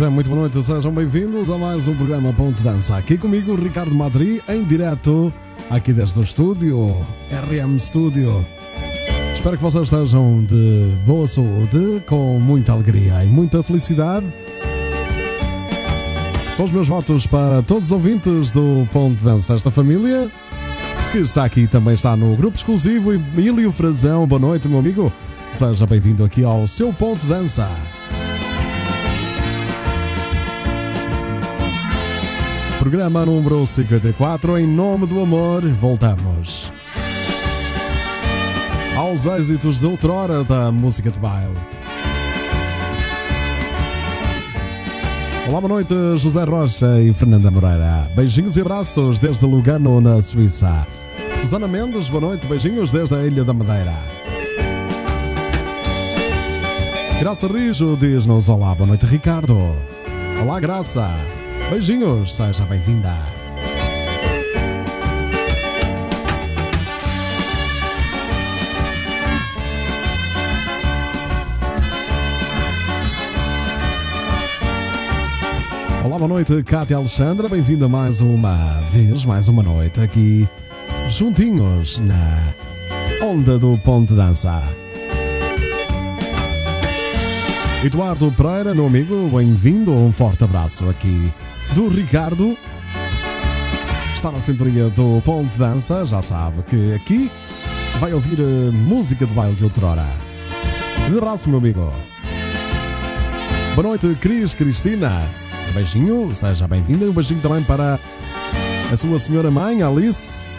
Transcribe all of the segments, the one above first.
É, muito boa noite, sejam bem-vindos a mais um programa Ponto Dança. Aqui comigo, Ricardo Madri, em direto, aqui desde o estúdio, RM Studio. Espero que vocês estejam de boa saúde, com muita alegria e muita felicidade. São os meus votos para todos os ouvintes do Ponto Dança, esta família que está aqui também está no grupo exclusivo Emílio Frazão. Boa noite, meu amigo. Seja bem-vindo aqui ao seu Ponto Dança. Programa número 54, em nome do amor, voltamos aos êxitos de outrora da música de baile. Olá, boa noite, José Rocha e Fernanda Moreira. Beijinhos e abraços desde Lugano, na Suíça. Susana Mendes, boa noite, beijinhos desde a Ilha da Madeira. Graça Rijo diz-nos olá, boa noite, Ricardo. Olá, Graça. Beijinhos, seja bem-vinda. Olá, boa noite, Cátia Alexandra. Bem-vinda mais uma vez, mais uma noite aqui, juntinhos na Onda do Ponte Dança. Eduardo Pereira, meu amigo, bem-vindo. Um forte abraço aqui do Ricardo. Está na sintonia do Ponte Dança, já sabe que aqui vai ouvir a música de baile de outrora. Um abraço, meu amigo. Boa noite, Cris Cristina. Um beijinho, seja bem-vinda. Um beijinho também para a sua senhora mãe, Alice.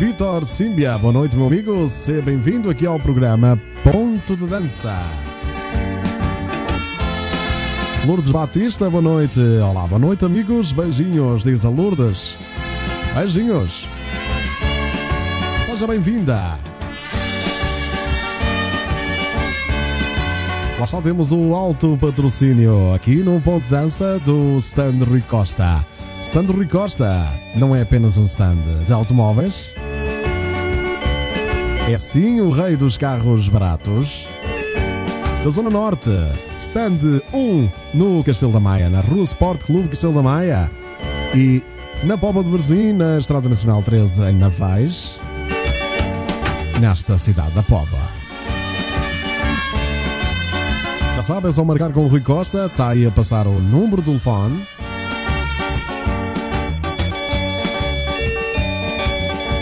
Vitor Simbia, boa noite, meu amigo. Seja bem-vindo aqui ao programa Ponto de Dança. Lourdes Batista, boa noite. Olá, boa noite, amigos. Beijinhos, diz a Lourdes. Beijinhos. Seja bem-vinda. Lá só temos o alto patrocínio aqui no Ponto de Dança do Stand Rui Costa. Stand Rui Costa não é apenas um stand de automóveis, é sim o rei dos carros baratos. Da Zona Norte, stand 1 no Castelo da Maia, na Rua Sport Clube Castelo da Maia e na Póvoa de Varzim, na Estrada Nacional 13 em Navais, nesta cidade da Póvoa. Já sabe, é só marcar com o Rui Costa, está aí a passar o número de telefone.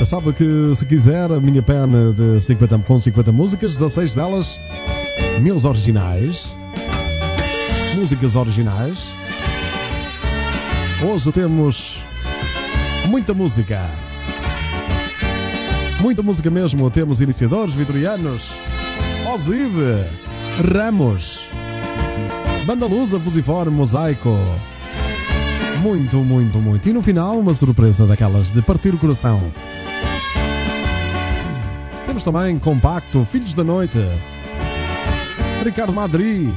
Sabe que se quiser a minha pena de 50, com 50 músicas, 16 delas meus originais, músicas originais. Hoje temos muita música. Muita música mesmo. Temos iniciadores, vitorianos, Osive, Ramos, Banda Lusa, Fusiforme, Mosaico. Muito, muito, muito. E no final, uma surpresa daquelas de partir o coração. Também Compacto, Filhos da Noite, Ricardo Madri.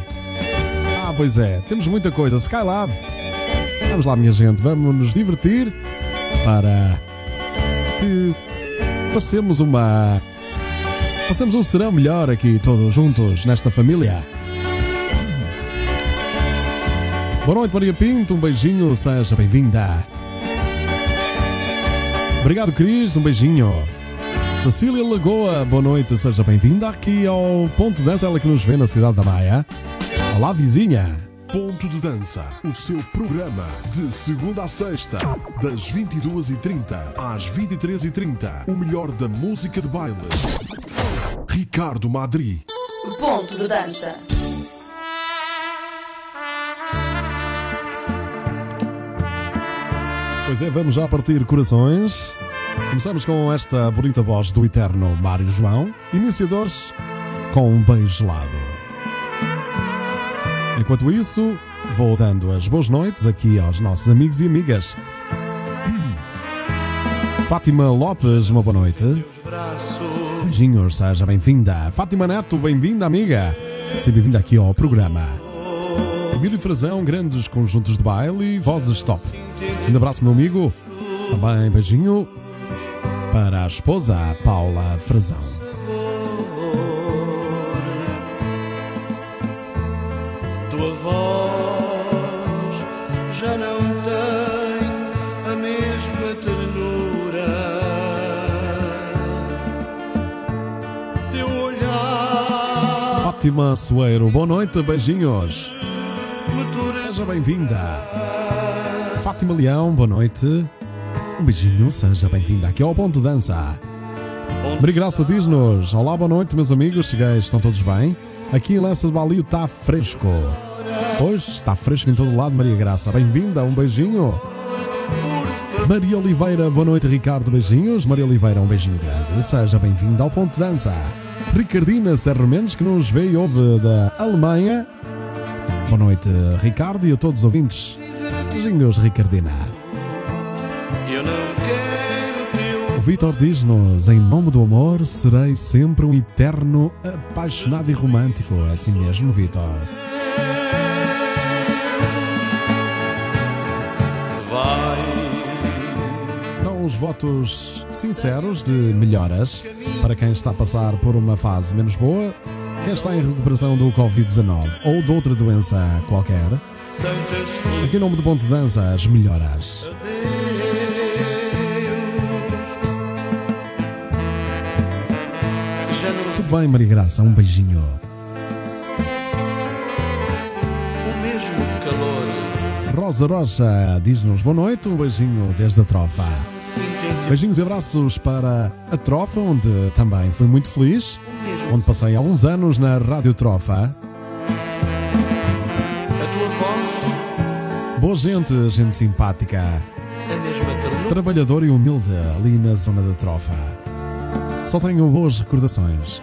Ah, pois é, temos muita coisa. Skylab. Vamos lá, minha gente, vamos nos divertir para que passemos uma. Passemos um serão melhor aqui, todos juntos, nesta família. Boa noite, Maria Pinto, um beijinho, seja bem-vinda. Obrigado, Cris, um beijinho. Cecília Lagoa, boa noite, seja bem-vinda aqui ao Ponto de Dança, ela que nos vê na cidade da Maia. Olá, vizinha. Ponto de Dança, o seu programa de segunda a sexta, das 22h30 às 23h30. O melhor da música de baile. Ricardo Madri. Ponto de dança. Pois é, vamos já partir corações. Começamos com esta bonita voz do eterno Mário João, iniciadores com um beijo gelado. Enquanto isso, vou dando as boas noites aqui aos nossos amigos e amigas. Fátima Lopes, uma boa noite. Beijinhos, seja bem-vinda. Fátima Neto, bem-vinda, amiga. Seja bem-vinda aqui ao programa. Emílio Frazão, grandes conjuntos de baile e vozes top. Um abraço, meu amigo. Também beijinho. Para a esposa Paula Frazão. Tua voz já não tem a mesma ternura. Teu olhar Fátima Soeiro, boa noite, beijinhos. Seja bem-vinda. Fátima Leão, boa noite. Um beijinho, seja bem-vinda aqui ao Ponto Dança. Maria Graça diz-nos: Olá, boa noite, meus amigos. Cheguei, estão todos bem? Aqui Lança de Balio está fresco. Pois, está fresco em todo lado, Maria Graça. Bem-vinda, um beijinho. Maria Oliveira, boa noite, Ricardo. Beijinhos. Maria Oliveira, um beijinho grande. Seja bem-vinda ao Ponto Dança. Ricardina Serra Mendes, que nos vê e ouve da Alemanha. Boa noite, Ricardo, e a todos os ouvintes. Beijinhos, Ricardina. Vitor diz-nos: Em nome do amor, serei sempre um eterno apaixonado e romântico. É assim mesmo, Vitor. Dão os votos sinceros de melhoras para quem está a passar por uma fase menos boa, quem está em recuperação do Covid-19 ou de outra doença qualquer. Aqui em nome do Ponto de Dança, as melhoras. Bem, Maria Graça, um beijinho. o mesmo calor. Rosa Rocha diz-nos boa noite, um beijinho desde a trofa. Beijinhos e abraços para a Trofa, onde também fui muito feliz, onde passei alguns anos na Rádio Trofa. A tua voz, Boa gente, gente simpática, trabalhadora e humilde ali na zona da Trofa. Só tenho boas recordações.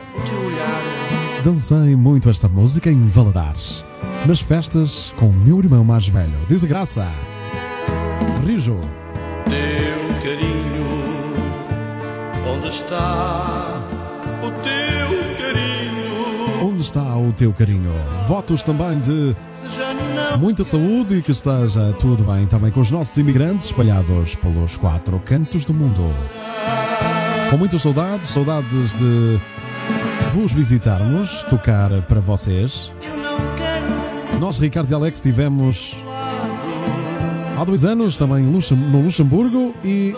Dancei muito esta música em Valadares, nas festas com o meu irmão mais velho. Diz a graça. Rijo. teu carinho. Onde está o teu carinho? Onde está o teu carinho? Votos também de Muita saúde e que esteja tudo bem também com os nossos imigrantes espalhados pelos quatro cantos do mundo. Com muitas saudades, saudades de vos visitarmos, tocar para vocês. Nós, Ricardo e Alex, tivemos há dois anos também no Luxemburgo e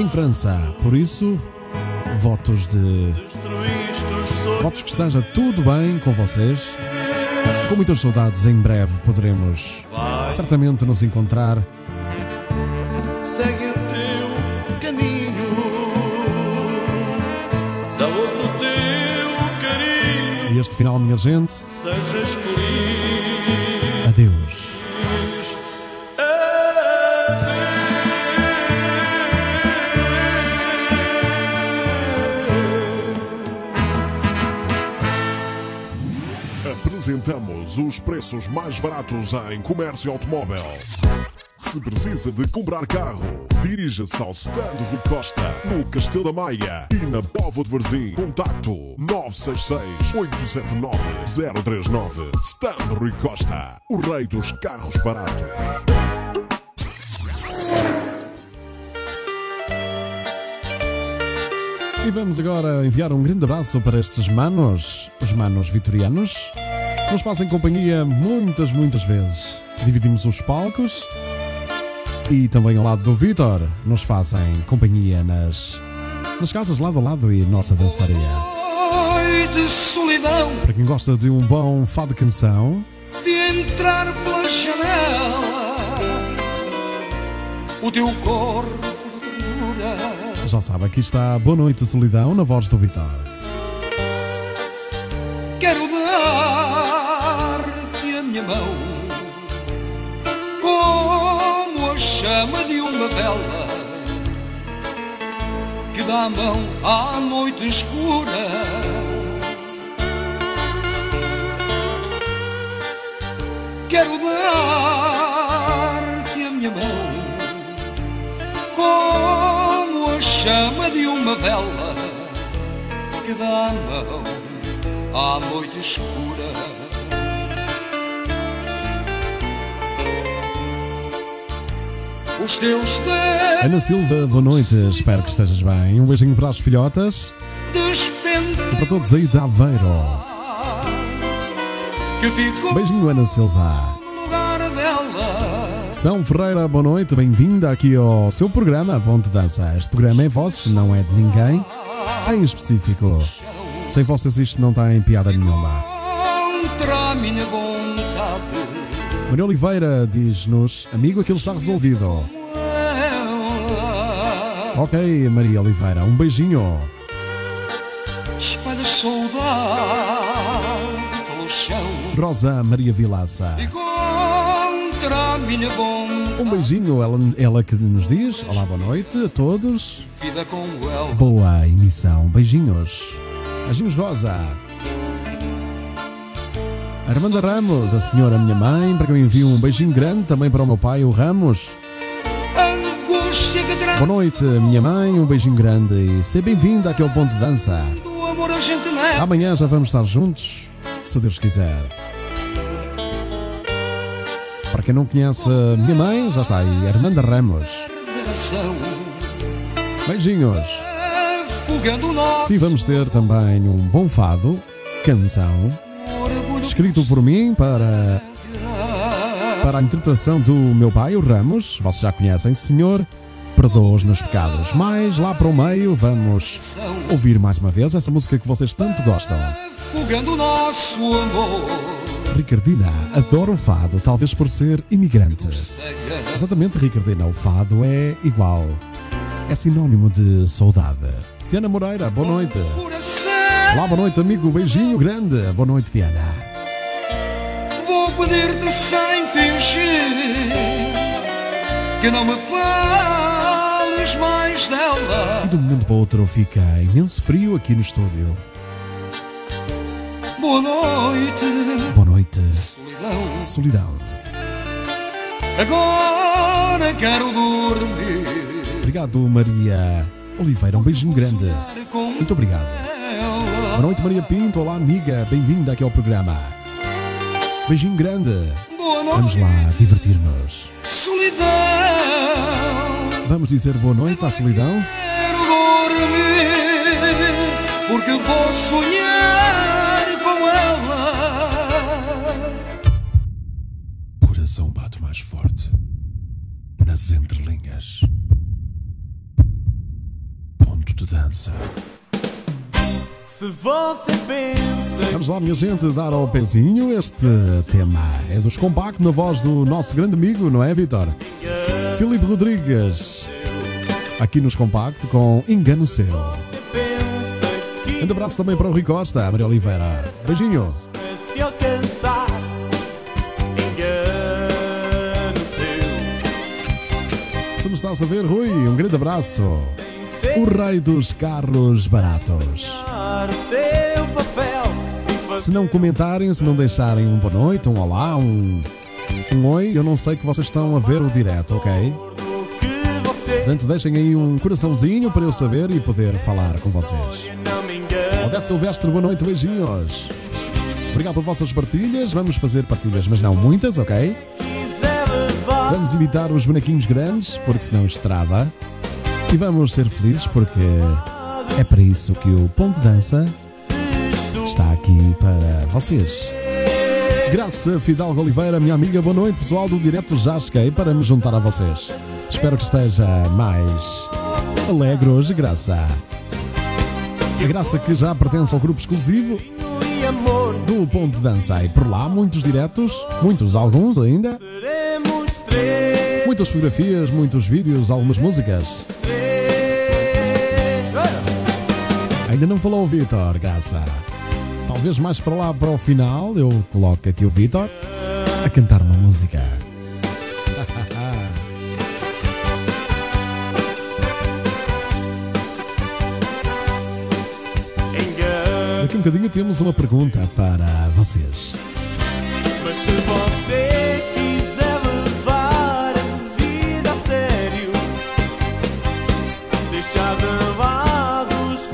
em França. Por isso, votos de. Votos que esteja tudo bem com vocês. Com muitas saudades, em breve poderemos certamente nos encontrar. Este final, minha gente, Sejas feliz. adeus. Apresentamos os preços mais baratos em comércio automóvel. Se precisa de comprar carro, dirija-se ao Stand Rui Costa, no Castelo da Maia e na Povo de Varzim. Contacto 966-879-039. Stand Rui Costa, o rei dos carros baratos. E vamos agora enviar um grande abraço para estes manos, os manos vitorianos. Nos fazem companhia muitas, muitas vezes. Dividimos os palcos e também ao lado do Vitor nos fazem companhia nas, nas casas lado a lado e nossa dançaria. Ai de solidão Para quem gosta de um bom fado canção, de entrar pela janela O teu corpo já sabe, aqui está Boa Noite Solidão na voz do Vitor. Quero dar-te a minha mão chama de uma vela Que dá mão à noite escura Quero dar-te a minha mão Como a chama de uma vela Que dá mão à noite escura. Os teus dedos Ana Silva, boa noite, espero que estejas bem. Um beijinho para as filhotas e para todos aí de Aveiro. que ficou Beijinho, Ana Silva. São Ferreira, boa noite, bem-vinda aqui ao seu programa Ponte Dança. Este programa é vosso, não é de ninguém, em específico. Sem vocês isto não tem piada nenhuma. Contra a minha vontade. Maria Oliveira diz-nos, amigo, aquilo está resolvido. Ok, Maria Oliveira, um beijinho. espalha saudade pelo chão. Rosa Maria Vilaça. Um beijinho, ela, ela que nos diz, olá, boa noite a todos. Vida com ela. Boa emissão, beijinhos. Beijinhos, Rosa. Armanda Ramos, a senhora minha mãe, para que eu envie um beijinho grande também para o meu pai, o Ramos. Boa noite, minha mãe, um beijinho grande e seja bem-vinda aqui ao Ponto de Dança. Amanhã já vamos estar juntos, se Deus quiser. Para quem não conhece minha mãe, já está aí, Armanda Ramos. Beijinhos. Sim, vamos ter também um bom fado, canção. Escrito por mim para, para a interpretação do meu pai, o Ramos. Vocês já conhecem, Senhor, perdoa os meus pecados. Mas lá para o meio vamos ouvir mais uma vez essa música que vocês tanto gostam. Afogando o nosso amor. Ricardina adora o fado, talvez por ser imigrante. Exatamente, Ricardina, o fado é igual. É sinónimo de saudade. Diana Moreira, boa noite. Olá, boa noite, amigo. Beijinho grande. Boa noite, Diana. Pedir-te sem fingir que não me fales mais dela. E de um momento para o outro fica imenso frio aqui no estúdio. Boa noite, Boa noite, solidão. solidão. Agora quero dormir. Obrigado, Maria Oliveira. Um beijinho grande. Muito obrigado. Boa noite, Maria Pinto. Olá, amiga. Bem-vinda aqui ao programa. Beijinho grande. Boa noite, Vamos lá divertir-nos. solidão. Vamos dizer boa noite à solidão? Quero dormir porque vou sonhar com ela. Coração bate mais forte. Nas entrelinhas. Ponto de dança. Se você pensa Vamos lá, minha gente, dar ao pezinho. Este tema é dos compactos na voz do nosso grande amigo, não é, Vitor? Filipe Rodrigues. Aqui nos compacto com Engano Seu. Um abraço também para o Rui Costa, Maria Oliveira. Beijinho. Se nos estás a ver, Rui, um grande abraço. O rei dos carros baratos. Se não comentarem, se não deixarem um boa noite, um olá, um, um oi, eu não sei que vocês estão a ver o direto, ok? Portanto, deixem aí um coraçãozinho para eu saber e poder falar com vocês. Odete Silvestre, boa noite, beijinhos. Obrigado por vossas partilhas. Vamos fazer partilhas, mas não muitas, ok? Vamos evitar os bonequinhos grandes, porque senão estrada. E vamos ser felizes, porque é para isso que o Ponto de Dança está aqui para vocês. Graça Fidalgo Oliveira, minha amiga, boa noite, pessoal do Direto Já cheguei para me juntar a vocês. Espero que esteja mais alegre hoje, Graça. A Graça que já pertence ao grupo exclusivo do Ponto de Dança. E por lá, muitos diretos, muitos, alguns ainda, muitas fotografias, muitos vídeos, algumas músicas. Ainda não falou o Vitor, Graça. Talvez mais para lá, para o final, eu coloco aqui o Vitor a cantar uma música. Daqui a um bocadinho temos uma pergunta para vocês. Mas se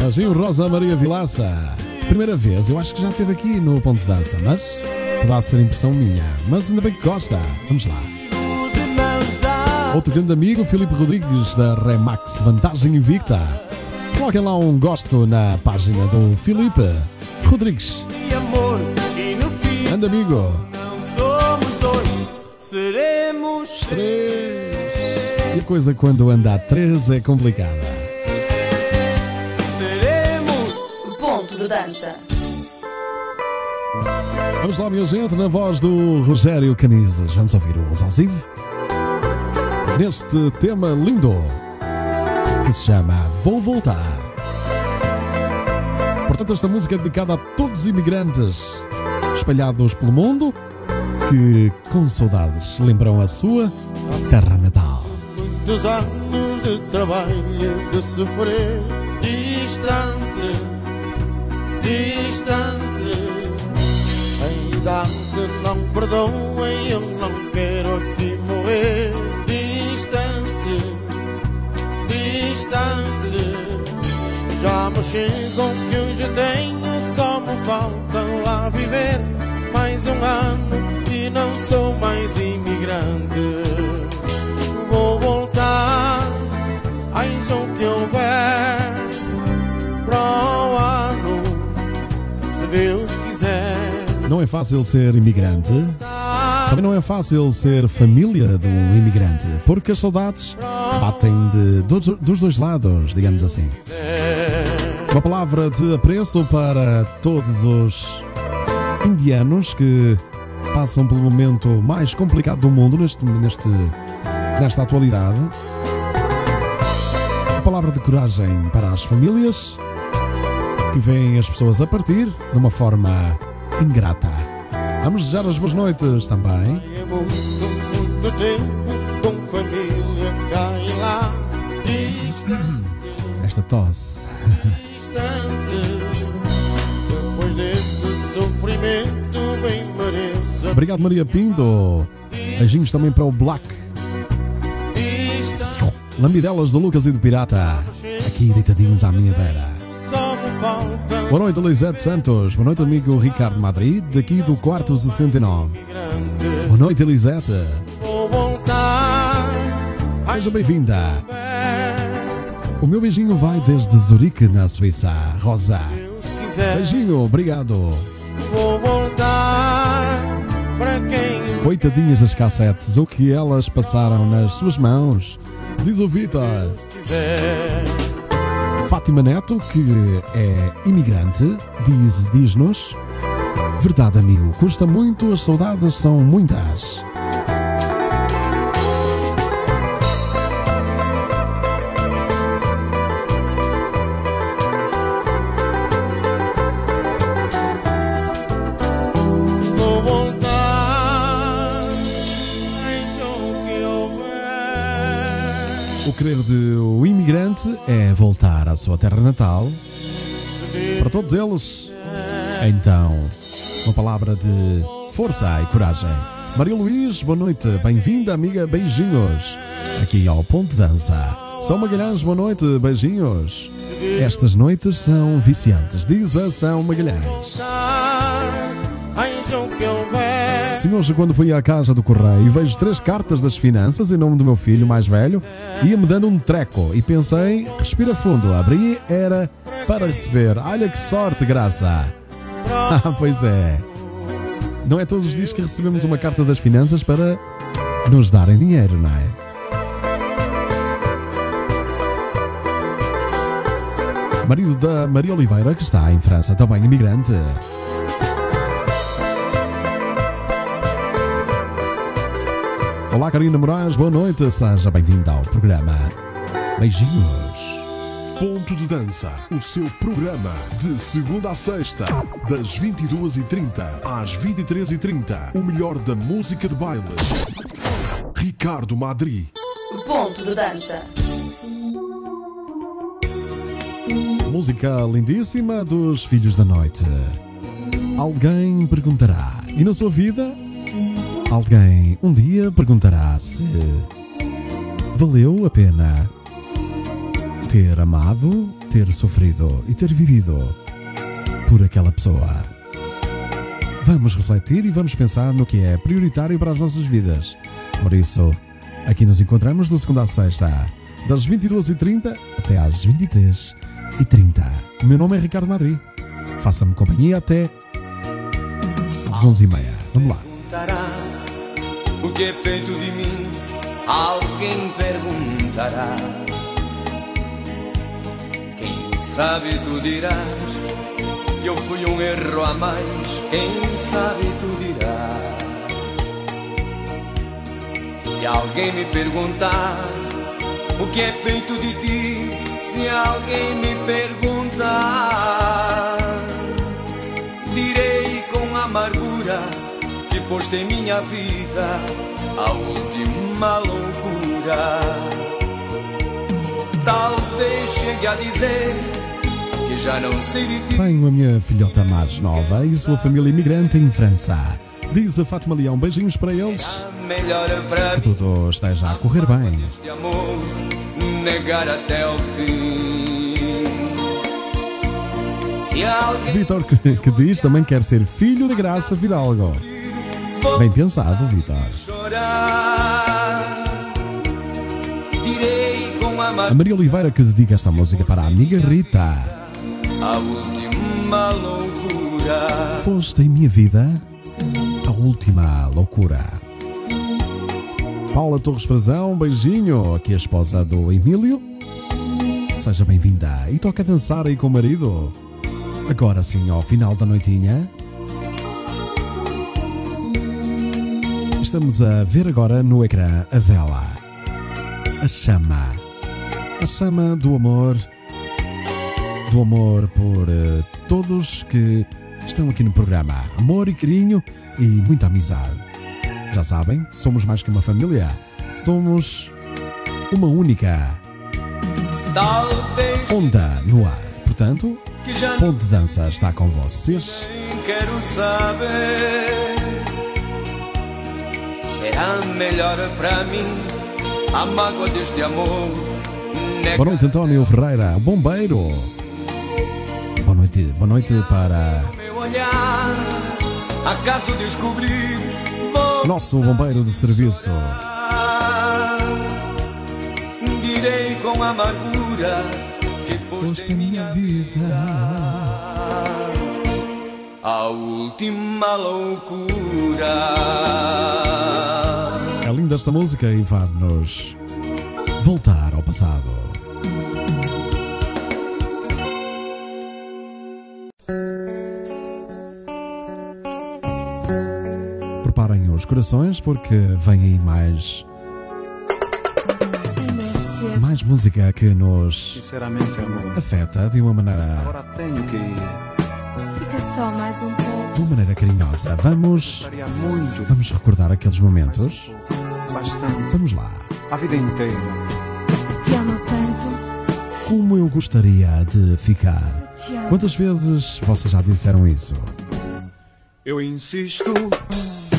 Agil Rosa Maria Vilaça. Primeira vez, eu acho que já esteve aqui no Ponto de Dança, mas poderá ser impressão minha. Mas ainda bem que gosta. Vamos lá. Outro grande amigo, Filipe Rodrigues, da Remax Vantagem Invicta. Coloquem lá um gosto na página do Filipe Rodrigues. Grande amigo. não somos dois, seremos E a coisa quando anda a três é complicada. Dança. Vamos lá, minha gente, na voz do Rogério Canizes. Vamos ouvir o Zanzive neste tema lindo que se chama Vou Voltar. Portanto, esta música é dedicada a todos os imigrantes espalhados pelo mundo que, com saudades, lembram a sua terra natal. Muitos anos de trabalho, de sofrer, distante, distante. A idade não perdoa e eu não quero aqui morrer. Distante, distante. Já me chegam que hoje tenho, só me falta lá viver mais um ano e não sou mais imigrante. Vou voltar, o que houver, Deus quiser. Não é fácil ser imigrante. Também não é fácil ser família um imigrante, porque as saudades batem de, dos, dos dois lados, digamos assim. Uma palavra de apreço para todos os indianos que passam pelo momento mais complicado do mundo neste, neste, nesta atualidade. Uma palavra de coragem para as famílias que veem as pessoas a partir de uma forma ingrata. Vamos desejar as boas noites também É muito, muito tempo com família cá e lá, distante, esta tosse. distante. Depois desse sofrimento, bem mereço. Obrigado, Maria Pinto. Beijinhos também para o Black. Lambidelas do Lucas e do Pirata. Aqui deitadinhos à minha beira. Boa noite, Elisete Santos. Boa noite, amigo Ricardo Madrid, daqui do quarto 69. grande. Boa noite, Elisete. Seja bem-vinda. O meu beijinho vai desde Zurique, na Suíça. Rosa. Beijinho, obrigado. Coitadinhas das cassetes, o que elas passaram nas suas mãos. Diz o Vitor. Fátima Neto, que é imigrante, diz, diz-nos: Verdade, amigo, custa muito, as saudades são muitas. O querer do imigrante é voltar à sua terra natal. Para todos eles, então, uma palavra de força e coragem. Maria Luís, boa noite, bem-vinda, amiga, beijinhos. Aqui ao Ponto de Dança. São Magalhães, boa noite, beijinhos. Estas noites são viciantes, diz a São Magalhães. Sim, hoje quando fui à casa do correio vejo três cartas das finanças em nome do meu filho mais velho, ia-me dando um treco e pensei, respira fundo, abri, era para receber. Olha que sorte, graça! Ah, pois é. Não é todos os dias que recebemos uma carta das finanças para nos darem dinheiro, não é? Marido da Maria Oliveira, que está em França, também imigrante. Olá, Karina Moraes, boa noite, seja bem-vinda ao programa. Beijinhos. Ponto de Dança, o seu programa de segunda a sexta, das 22h30 às 23h30. O melhor da música de baile. Ricardo Madri. Ponto de dança. Música lindíssima dos Filhos da Noite. Alguém perguntará, e na sua vida? Alguém um dia perguntará se valeu a pena ter amado, ter sofrido e ter vivido por aquela pessoa. Vamos refletir e vamos pensar no que é prioritário para as nossas vidas. Por isso, Aqui nos encontramos de segunda a sexta, das 22h30 até às 23h30. O meu nome é Ricardo Madri. Faça-me companhia até às 11h30. Vamos lá. O que é feito de mim. Alguém perguntará. Quem sabe tu dirás que eu fui um erro a mais. Quem sabe tu dirás. Se alguém me perguntar o que é feito de ti, se alguém me perguntar foste em minha vida a última loucura. Talvez chegue a dizer que já não sei de ti. Tenho a minha filhota mais nova e sua família imigrante em França. Diz a Fátima Leão, beijinhos para eles. Que tudo esteja a correr bem. amor negar até o fim. Alguém Vitor, que, que diz, também quer ser filho de Graça Fidalgo. Bem pensado, Vitor. A. Maria Oliveira que dedica esta música para a amiga Rita. A última loucura Foste em minha vida a última loucura. Paula Torres Frazão, beijinho. Aqui a esposa do Emílio. Seja bem-vinda e toca dançar aí com o marido. Agora sim, ao final da noitinha. Estamos a ver agora no ecrã a vela. A chama. A chama do amor. Do amor por eh, todos que estão aqui no programa. Amor e carinho e muita amizade. Já sabem, somos mais que uma família. Somos uma única Talvez onda no ar. Portanto, Ponte de Dança está com vocês. quero saber. Será melhor para mim a mágoa deste amor. Boa noite, António Ferreira, bombeiro. Boa noite, boa noite para Meu olhar, acaso descobrir, vou nosso bombeiro de serviço. Direi com amargura que foste minha vida. a última loucura. Esta música e vai-nos voltar ao passado. Preparem os corações porque vem aí mais, mais música que nos Sinceramente, amor, afeta de uma maneira, agora tenho que ir. Só mais um pouco. de uma maneira carinhosa. Vamos, vamos recordar aqueles momentos. Bastante, Vamos lá. a vida inteira. Te amo tanto. Como eu gostaria de ficar. Quantas vezes vocês já disseram isso? Eu insisto,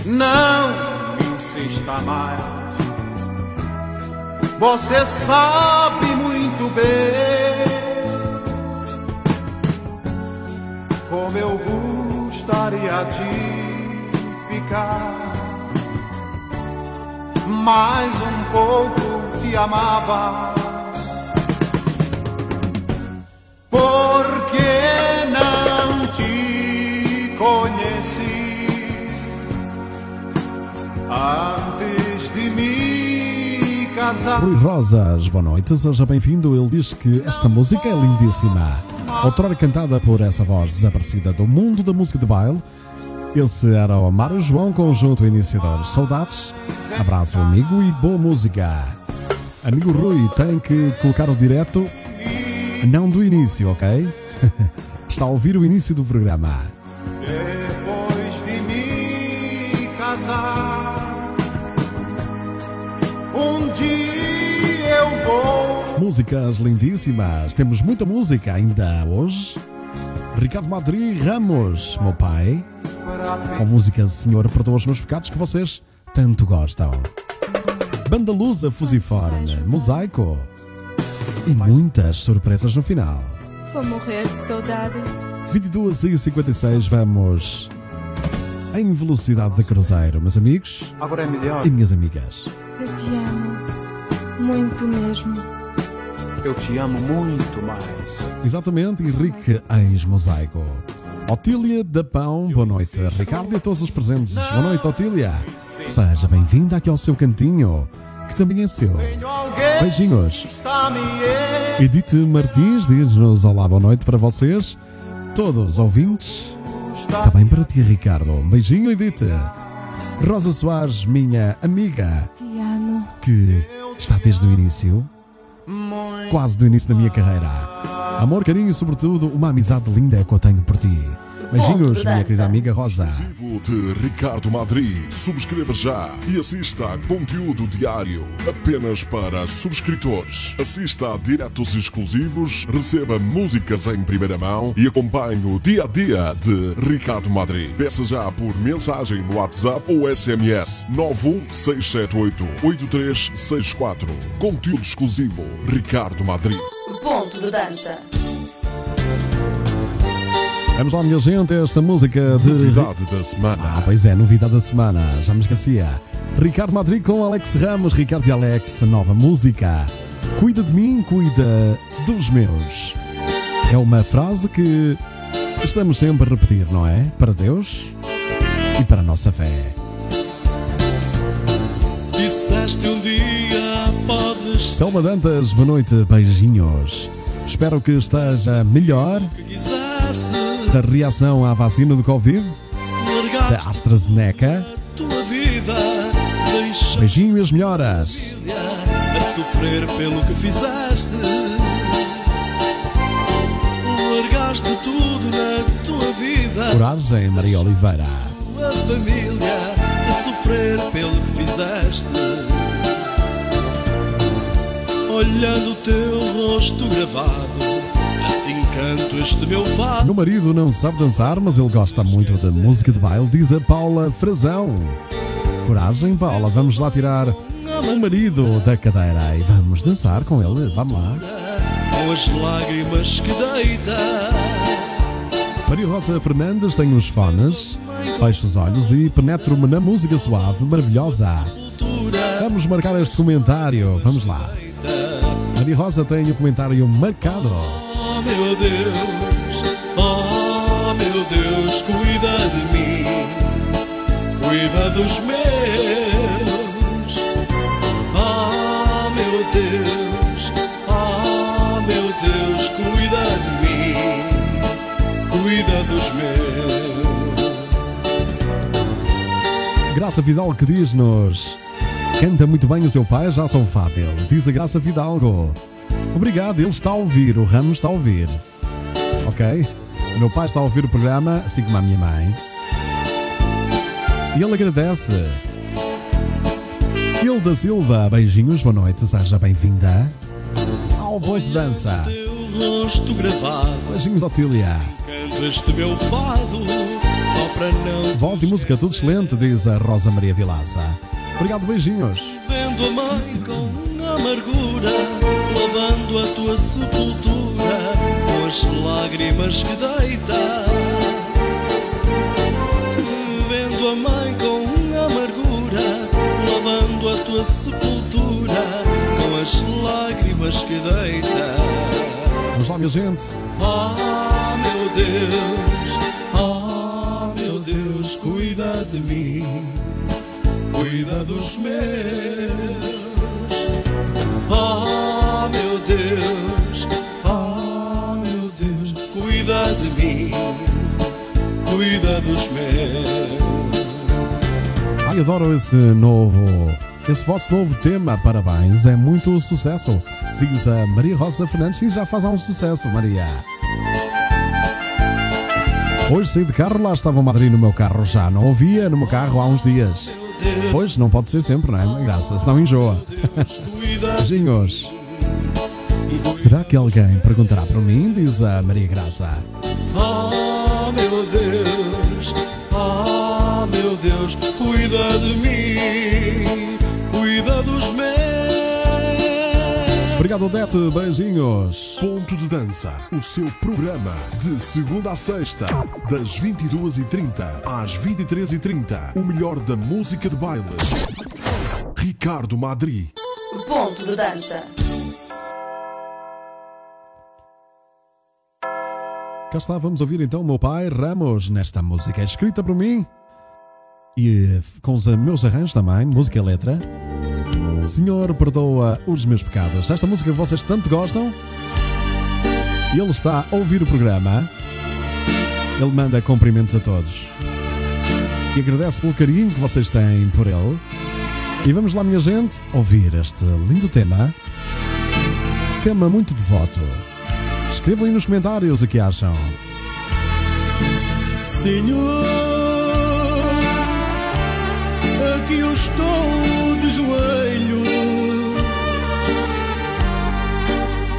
não insista mais. Você sabe muito bem como eu gostaria de ficar. Mais um pouco te amava. Porque não te conheci antes de me casar. Rui Rosas, boa noite, seja bem-vindo. Ele diz que esta música é lindíssima. Outrora cantada por essa voz desaparecida do mundo da música de baile. Esse era o Mário João Conjunto Iniciadores. Saudades, abraço amigo e boa música. Amigo Rui, tem que colocar o direto, não do início, ok? Está a ouvir o início do programa. Depois de me casar, um dia eu vou. Músicas lindíssimas, temos muita música ainda hoje. Ricardo Madri Ramos, meu pai, com música Senhor perdoa os meus pecados que vocês tanto gostam. Banda Lusa Fusiforme, Mosaico e muitas surpresas no final. Vou morrer de saudade. 22 e 56 vamos em velocidade de cruzeiro, meus amigos Agora é melhor. e minhas amigas. Eu te amo. muito mesmo. Eu te amo muito mais. Exatamente, Henrique ex-mosaico. Otília da Pão, boa noite. Ricardo e a todos os presentes, boa noite, Otília. Seja bem-vinda aqui ao seu cantinho, que também é seu. Beijinhos. Edith Martins diz-nos olá, boa noite para vocês, todos os ouvintes. Também para ti, Ricardo. Um beijinho, Edith. Rosa Soares, minha amiga, que está desde o início, quase do início da minha carreira. Amor, carinho e, sobretudo, uma amizade linda é que eu tenho por ti. Beijinhos, minha querida amiga Rosa. Exclusivo de Ricardo Madri. Subscreva já e assista a conteúdo diário apenas para subscritores. Assista a diretos exclusivos, receba músicas em primeira mão e acompanhe o dia a dia de Ricardo Madri. Peça já por mensagem no WhatsApp ou SMS 91678 8364. Conteúdo exclusivo Ricardo Madri. Ponto de dança. Vamos lá, minha gente, esta música de. Novidade da semana. Ah, pois é, novidade da semana, já me esquecia. Ricardo Madrid com Alex Ramos, Ricardo e Alex, nova música. Cuida de mim, cuida dos meus. É uma frase que estamos sempre a repetir, não é? Para Deus e para a nossa fé. Disseste um dia Selma Dantas, boa noite, beijinhos. Espero que esteja melhor da reação à vacina do Covid, da AstraZeneca. a Beijinho e as melhoras. a sofrer pelo que fizeste. Largaste tudo na tua vida, Coragem, Maria Oliveira. tua família, a sofrer pelo que fizeste. Olhando o teu rosto gravado, assim canto este meu fado. Meu marido não sabe dançar, mas ele gosta muito de música de baile, diz a Paula Frazão. Coragem, Paula, vamos lá tirar o marido da cadeira e vamos dançar com ele. Vamos lá. Com as lágrimas que deita. Maria Rosa Fernandes tem uns fones, fecho os olhos e penetro-me na música suave, maravilhosa. Vamos marcar este comentário. Vamos lá. Maria Rosa tem o comentário marcado. Oh meu Deus, oh meu Deus, cuida de mim, cuida dos meus. Oh meu Deus, oh meu Deus, cuida de mim, cuida dos meus. Graça Fidalgo que diz-nos: Canta muito bem o seu pai, já fã dele. Diz a Graça Fidalgo. Obrigado, ele está a ouvir, o Ramos está a ouvir. Ok? O meu pai está a ouvir o programa, assim como a minha mãe. E ele agradece. Hilda Silva, beijinhos, boa noite, seja bem-vinda ao Boi de Dança. Rosto gravado, Beijinhos, Otília. este meu fado, só para não Voz e música tudo excelente, diz a Rosa Maria Vilaça. Obrigado, beijinhos. Vendo a mãe com amargura, lavando a tua sepultura com as lágrimas que deita. Vendo a mãe com amargura, lavando a tua sepultura com as lágrimas que deita. Vamos lá, minha gente. Oh meu Deus, oh meu Deus, cuida de mim, cuida dos meus. Oh meu Deus, oh meu Deus, cuida de mim, cuida dos meus. Ai, adoro esse novo, esse vosso novo tema, parabéns, é muito sucesso. Diz a Maria Rosa Fernandes e já faz um sucesso, Maria. Hoje saí de carro, lá estava o Madrid no meu carro, já não ouvia no meu carro há uns dias. Pois, não pode ser sempre, não é? Graça, senão enjoa. Beijinhos. Será que alguém perguntará para mim? Diz a Maria Graça. Oh meu Deus, oh meu Deus, cuida de mim, cuida dos meus. Obrigado, Odete, beijinhos. Ponto de Dança, o seu programa de segunda a sexta, das 22h30 às 23h30. O melhor da música de baile. Ricardo Madri. Ponto de Dança. Cá está, vamos ouvir então o meu pai Ramos nesta música escrita por mim e eh, com os meus arranjos também, música e letra. Senhor, perdoa os meus pecados. Esta música vocês tanto gostam. Ele está a ouvir o programa. Ele manda cumprimentos a todos. E agradece pelo carinho que vocês têm por ele. E vamos lá, minha gente, ouvir este lindo tema. Tema muito devoto. Escrevam aí nos comentários o que acham. Senhor, aqui eu estou de joelho,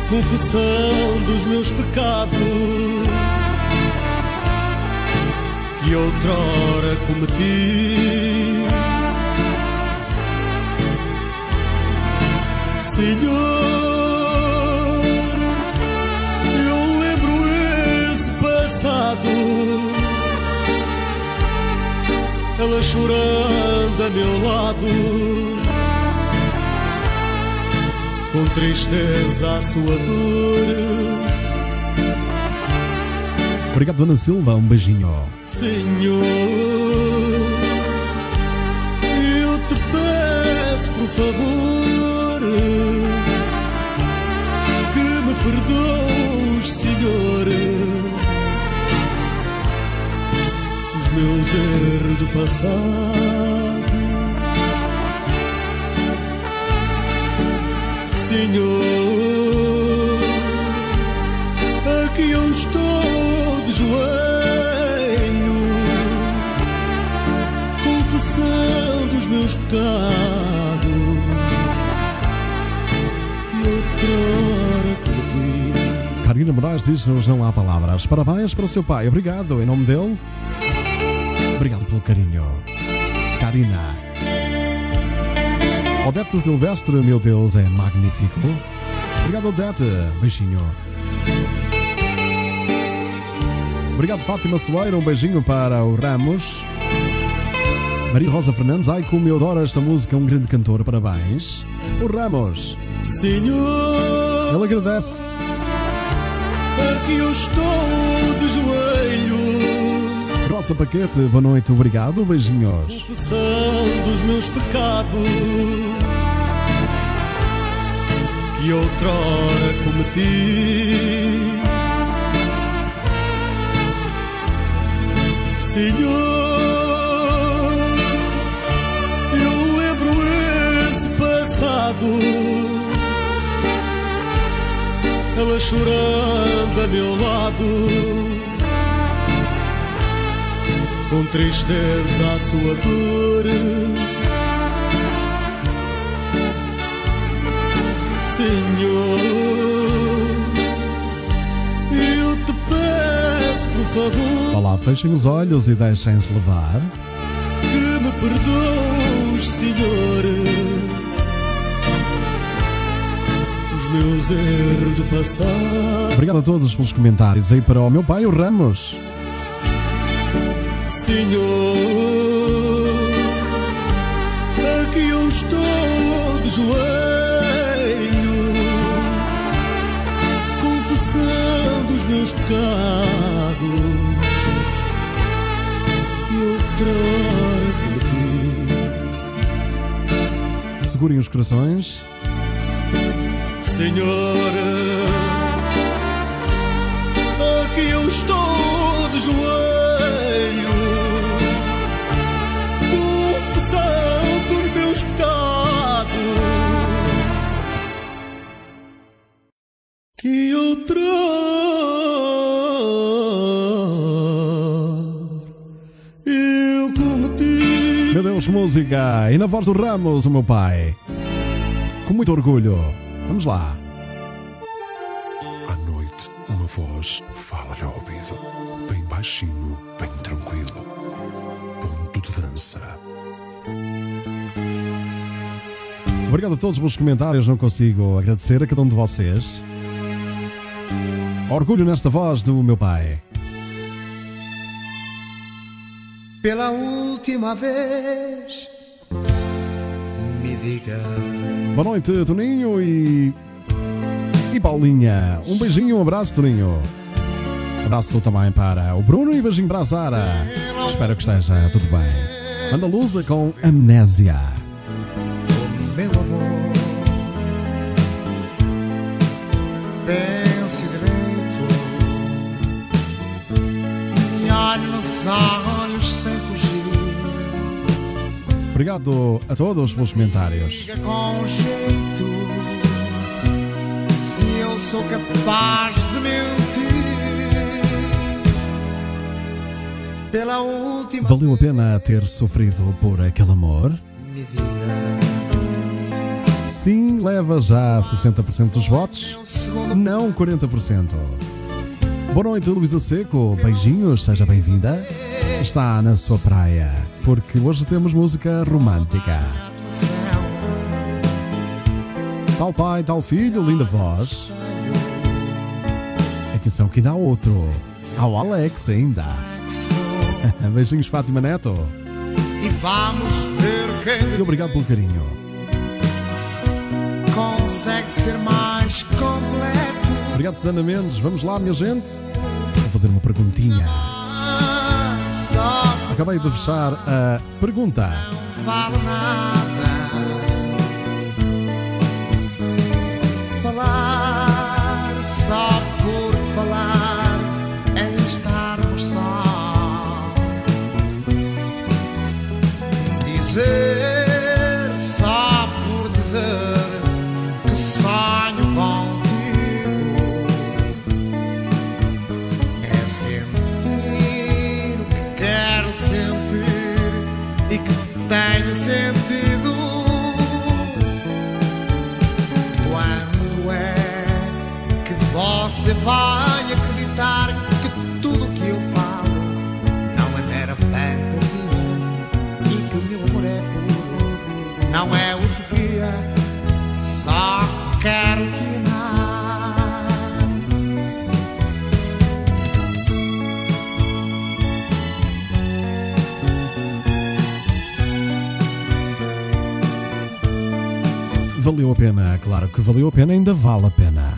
confessando os meus pecados que outrora cometi. Senhor, eu lembro esse passado. Ela chorando a meu lado, com tristeza a sua dor. Obrigado, Dona Silva. Um beijinho. Senhor, eu te peço por favor que me perdoes, Senhor, os meus erros do passado. Senhor, aqui eu estou de joelho, confessando os meus pecados que outrora cometi. Karina Moraes diz-nos não há palavras. Parabéns para o seu pai. Obrigado em nome dele. Obrigado pelo carinho. Karina. Odete Silvestre, meu Deus, é magnífico. Obrigado, Odete. Beijinho. Obrigado, Fátima Soeira. Um beijinho para o Ramos. Maria Rosa Fernandes. Ai, como eu adoro esta música. Um grande cantor. Parabéns. O Ramos. Senhor, Ele agradece. aqui eu estou de joelho, Rosa Paquete, boa noite. Obrigado. Beijinhos. confessando os meus pecados que outrora cometi. Senhor, eu lembro esse passado, ela chorando a meu lado com tristeza a sua dor. Senhor, eu te peço por favor Olá, fechem os olhos e deixem-se levar. que me perdoes, Senhor, os meus erros do passado. Obrigado a todos pelos comentários aí para o meu pai, o Ramos. Senhor, aqui eu estou de joelho, meus pecados que outrora cometi. Segurem os corações. Senhor, aqui eu estou de joelho, confessando os meus pecados que outrora Meu Deus, música! E na voz do Ramos, o meu pai. Com muito orgulho. Vamos lá. À noite, uma voz fala-lhe ao ouvido, bem baixinho, bem tranquilo. Ponto de dança. Obrigado a todos pelos comentários. Não consigo agradecer a cada um de vocês. Orgulho nesta voz do meu pai. Pela última vez, me diga. Boa noite, Toninho e. E Paulinha. Um beijinho, um abraço, Toninho. Abraço também para o Bruno e beijinho para a Sara. Espero que esteja tudo bem. Manda Lusa com Amnésia. Meu amor, pense direito e olhe olhos Obrigado a todos pelos comentários. Diga com jeito se eu sou capaz de mentir. Pela última Valeu a pena ter sofrido por aquele amor? me diga. Sim, leva já 60% dos votos. Não 40%. Boa noite, Luísa Seco. Beijinhos, seja bem-vinda. Está na sua praia, porque hoje temos música romântica. Tal pai, tal filho, linda voz. Atenção que ainda há outro. Ao Alex ainda. Beijinhos, Fátima Neto. E vamos ver E quem obrigado pelo carinho. consegue ser mais completo. Obrigado, Susana Mendes. Vamos lá, minha gente. Vou fazer uma perguntinha. Acabei de fechar a pergunta. não vale nada. Falar só valeu a pena, ainda vale a pena.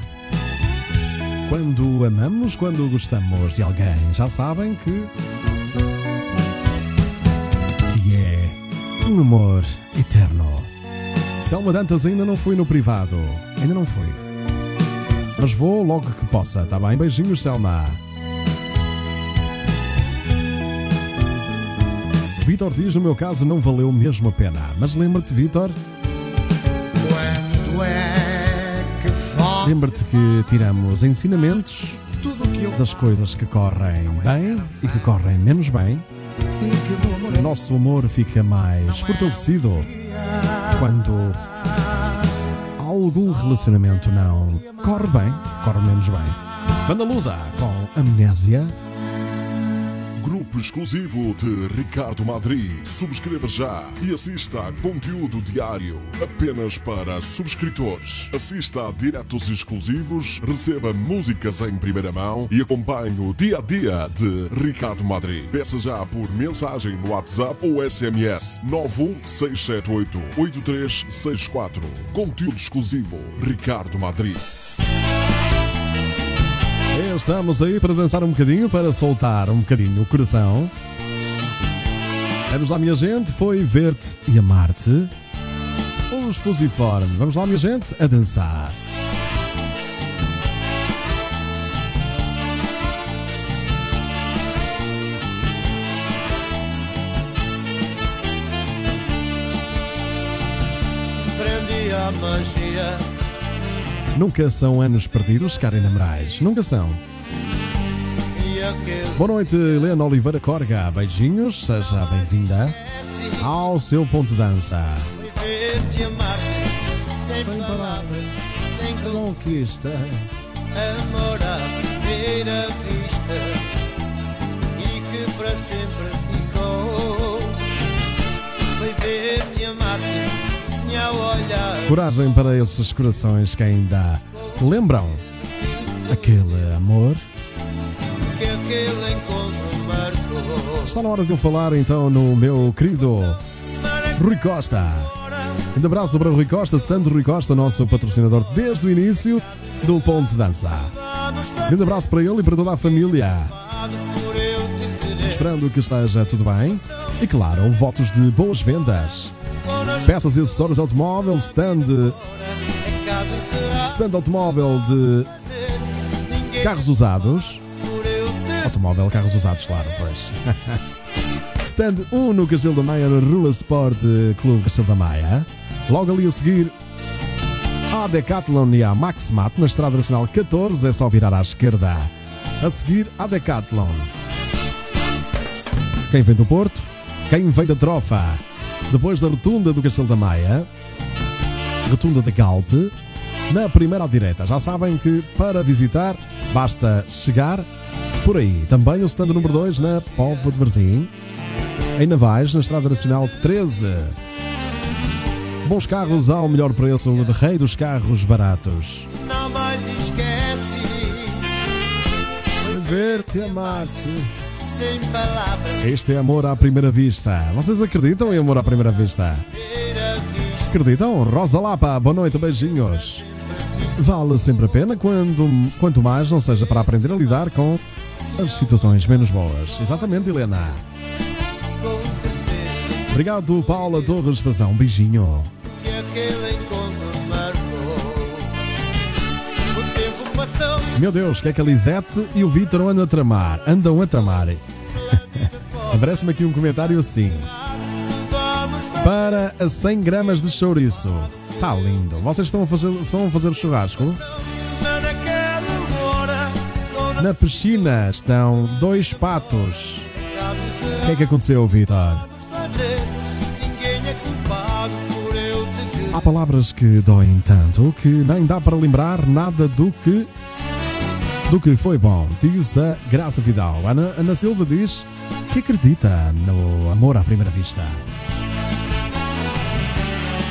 Quando amamos, quando gostamos de alguém, já sabem que. que é um amor eterno. Selma Dantas ainda não fui no privado, ainda não fui. Mas vou logo que possa, tá bem? Beijinhos, Selma. Vitor diz: no meu caso não valeu mesmo a pena. Mas lembra-te, Vitor, lembra-te que tiramos ensinamentos das coisas que correm bem e que correm menos bem. o é O nosso amor fica mais fortalecido quando algum relacionamento não corre bem, corre menos bem. Banda Lusa com Amnésia. Exclusivo de Ricardo Madri. Subscreva já e assista a conteúdo diário apenas para subscritores. Assista a diretos exclusivos, receba músicas em primeira mão e acompanhe o dia a dia de Ricardo Madri. Peça já por mensagem no WhatsApp ou SMS 91678 8364. Conteúdo exclusivo Ricardo Madri. Estamos aí para dançar um bocadinho, para soltar um bocadinho o coração. Vamos lá, minha gente. Foi ver-te e amar-te. Os Fusiforme. Vamos lá, minha gente, a dançar. Prendi a magia Nunca são anos perdidos, Karina Moraes. Nunca são. Boa noite, Helena Oliveira Corga. Beijinhos, seja bem-vinda ao seu ponto de dança. sem palavras, sem Conquista. amor à primeira vista e que para sempre ficou. Foi ver-te amar-te Coragem para esses corações que ainda lembram aquele amor. que aquele encontro marcou. Está na hora de eu falar então no meu querido Rui Costa. Grande abraço para o Rui Costa, stand Rui Costa, nosso patrocinador desde o início do Ponto de Dança. Grande abraço para ele e para toda a família. Esperando que esteja tudo bem. E claro, votos de boas vendas. Peças e acessórios automóvel, stand. Stand automóvel de carros usados. Automóvel, carros usados, claro, pois. Stand 1 no Castelo da Maia, Rua Sport Clube Castelo da Maia. Logo ali a seguir, a Decathlon e a Maximat na Estrada Nacional 14, é só virar à esquerda. A seguir, a Decathlon. Quem vem do Porto? Quem vem da Trofa? Depois da rotunda do Castelo da Maia, rotunda da Galpe, na primeira à direita. Já sabem que para visitar basta chegar por aí. Também o stand número 2 na Póvoa de Varzim, em Navais, na Estrada Nacional 13. Bons carros ao melhor preço de rei dos carros baratos. Não mais esquece Ver-te amar-te. Este é amor à primeira vista. Vocês acreditam em amor à primeira vista? Acreditam? Rosa Lapa, boa noite, beijinhos. Vale sempre a pena quando, quanto mais não seja para aprender a lidar com as situações menos boas. Exatamente, Helena. Obrigado, Paula Torres Fazão. Um beijinho. Meu Deus, que é que a Lisete e o Vítor andam a tramar? Andam a tramar. Aparece-me aqui um comentário assim. Para a 100 gramas de chouriço. Está lindo. Vocês estão a fazer, estão a fazer o churrasco? Na piscina estão dois patos. O que é que aconteceu, Vitor? Há palavras que doem tanto que nem dá para lembrar nada do que do que foi bom, diz a Graça Vidal. Ana, Ana Silva diz que acredita no amor à primeira vista.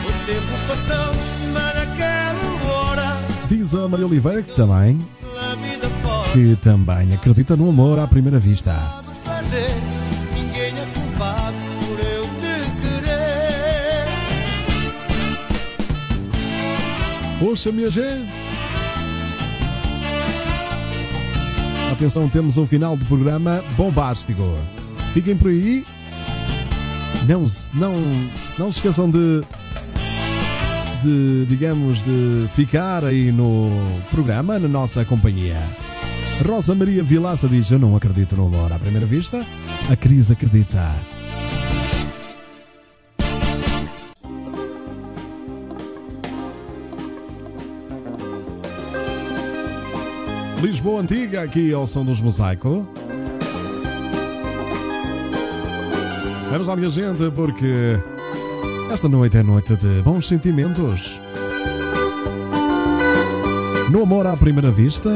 O tempo passou, naquela hora. Diz a Maria Oliveira que também, que também acredita no amor à primeira vista. Poxa, minha gente! Atenção, temos um final de programa bombástico. Fiquem por aí. Não, se- não, não se esqueçam de, de, digamos, de ficar aí no programa, na nossa companhia. Rosa Maria Vilaça diz: Eu não acredito no amor à primeira vista. A Cris acredita. Lisboa Antiga, aqui ao som dos Mosaico. Vamos lá, minha gente, porque esta noite é noite de bons sentimentos. No amor à primeira vista,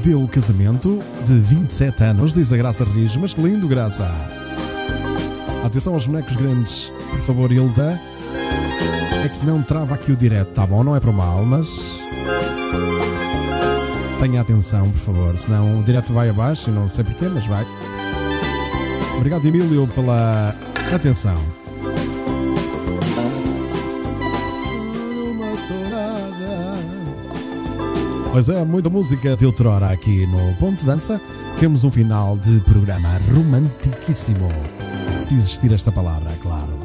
deu o casamento de 27 anos, diz a Graça Rijo, mas que lindo, Graça. Atenção aos bonecos grandes, por favor, Hilda. É que senão trava aqui o direto, tá bom? Não é para mal, mas Tenha atenção, por favor, senão o direto vai abaixo, não sei porquê, mas vai. Obrigado, Emílio, pela atenção. Pois é, muita música de outrora aqui no Ponto Dança. Temos um final de programa romantiquíssimo. Se existir esta palavra, claro.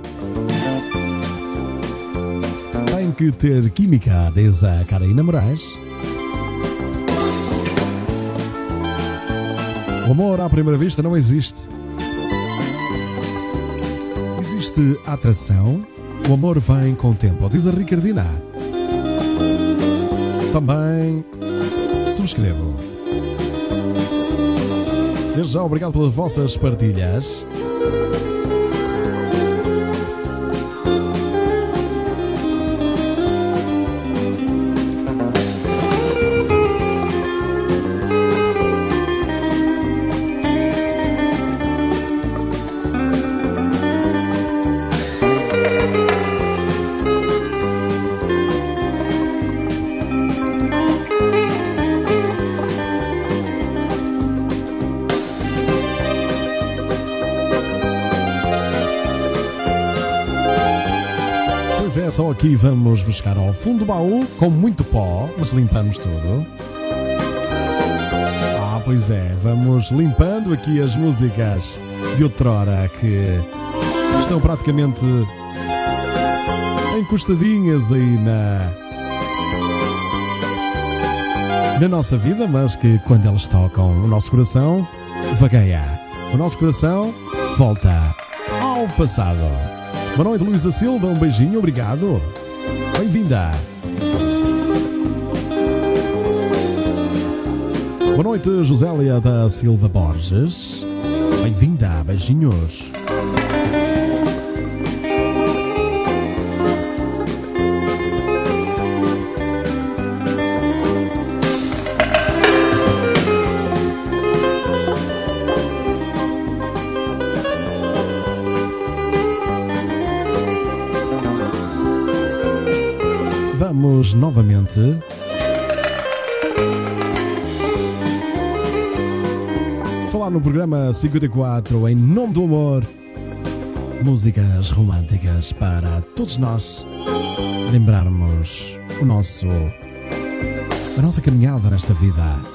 Tem que ter química, diz a Carina Moraes. O amor à primeira vista não existe. Existe atração. O amor vem com o tempo, diz a Ricardina. Também subscrevo. Desde já, obrigado pelas vossas partilhas. Só aqui vamos buscar ao fundo do baú com muito pó, mas limpamos tudo. Ah, pois é, vamos limpando aqui as músicas de outrora que estão praticamente encostadinhas aí na na nossa vida, mas que quando elas tocam o nosso coração vagueia. O nosso coração volta ao passado. Boa noite, Luísa Silva, um beijinho, obrigado. Bem-vinda. Boa noite, Josélia da Silva Borges. Bem-vinda, beijinhos. No programa 54 em nome do amor. Músicas românticas para todos nós lembrarmos o nosso a nossa caminhada nesta vida.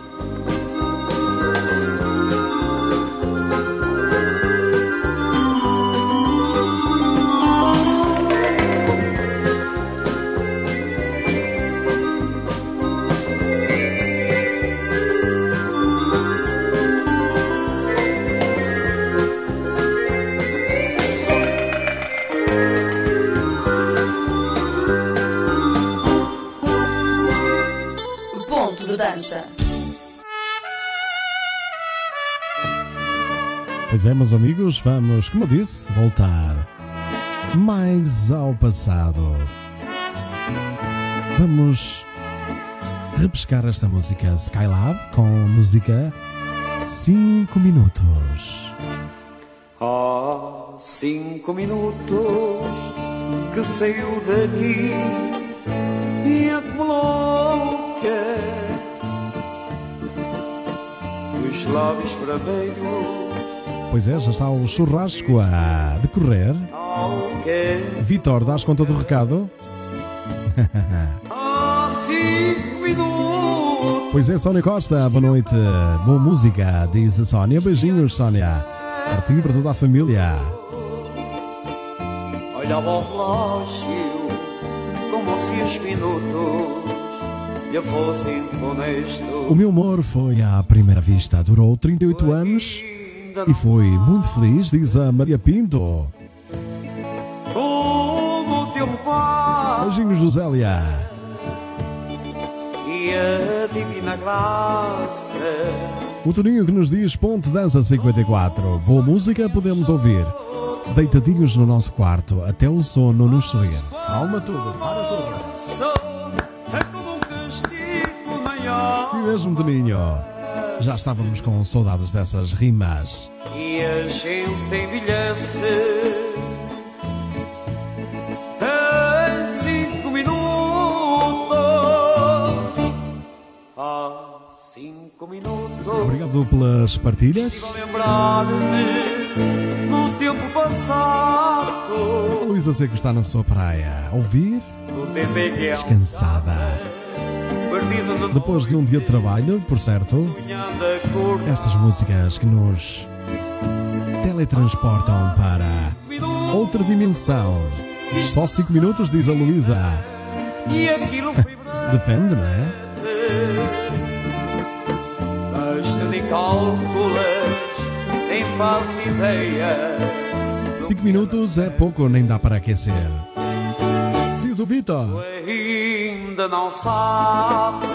Vamos, como eu disse, voltar mais ao passado. Vamos repescar esta música Skylab com a música 5 minutos. Há cinco minutos que saiu daqui e acumulou? Os lábios vermelhos Pois é, já está o churrasco a decorrer. Vitor, dás conta do recado? Pois é, Sónia Costa, boa noite. Boa música, diz a Sónia. Beijinhos, Sónia. Para ti e para toda a família. olhava ao relógio como se os minutos lhe fossem funestos. O meu amor foi à primeira vista, durou 38 anos e foi muito feliz, diz a Maria Pinto. Como tempo passa Beijinhos, Josélia. e a divina graça O Toninho que nos diz Ponte Dança 54. Boa música podemos ouvir. Deitadinhos no nosso quarto, até o sono nos sorrir. Calma tudo, para tudo. é Sim mesmo, Toninho. Já estávamos com saudades dessas rimas. e a gente envelhece em cinco minutos há cinco minutos Obrigado pelas partilhas. Vou lembrar-me do tempo passado A Luísa Seco está na sua praia, ouvir, descansada. Depois de um dia de trabalho, por certo, estas músicas que nos teletransportam para outra dimensão. Só 5 minutos, diz a Luísa. Depende, não é? mas ideia 5 minutos é pouco, nem dá para aquecer. Diz o Vitor. Ainda não sabe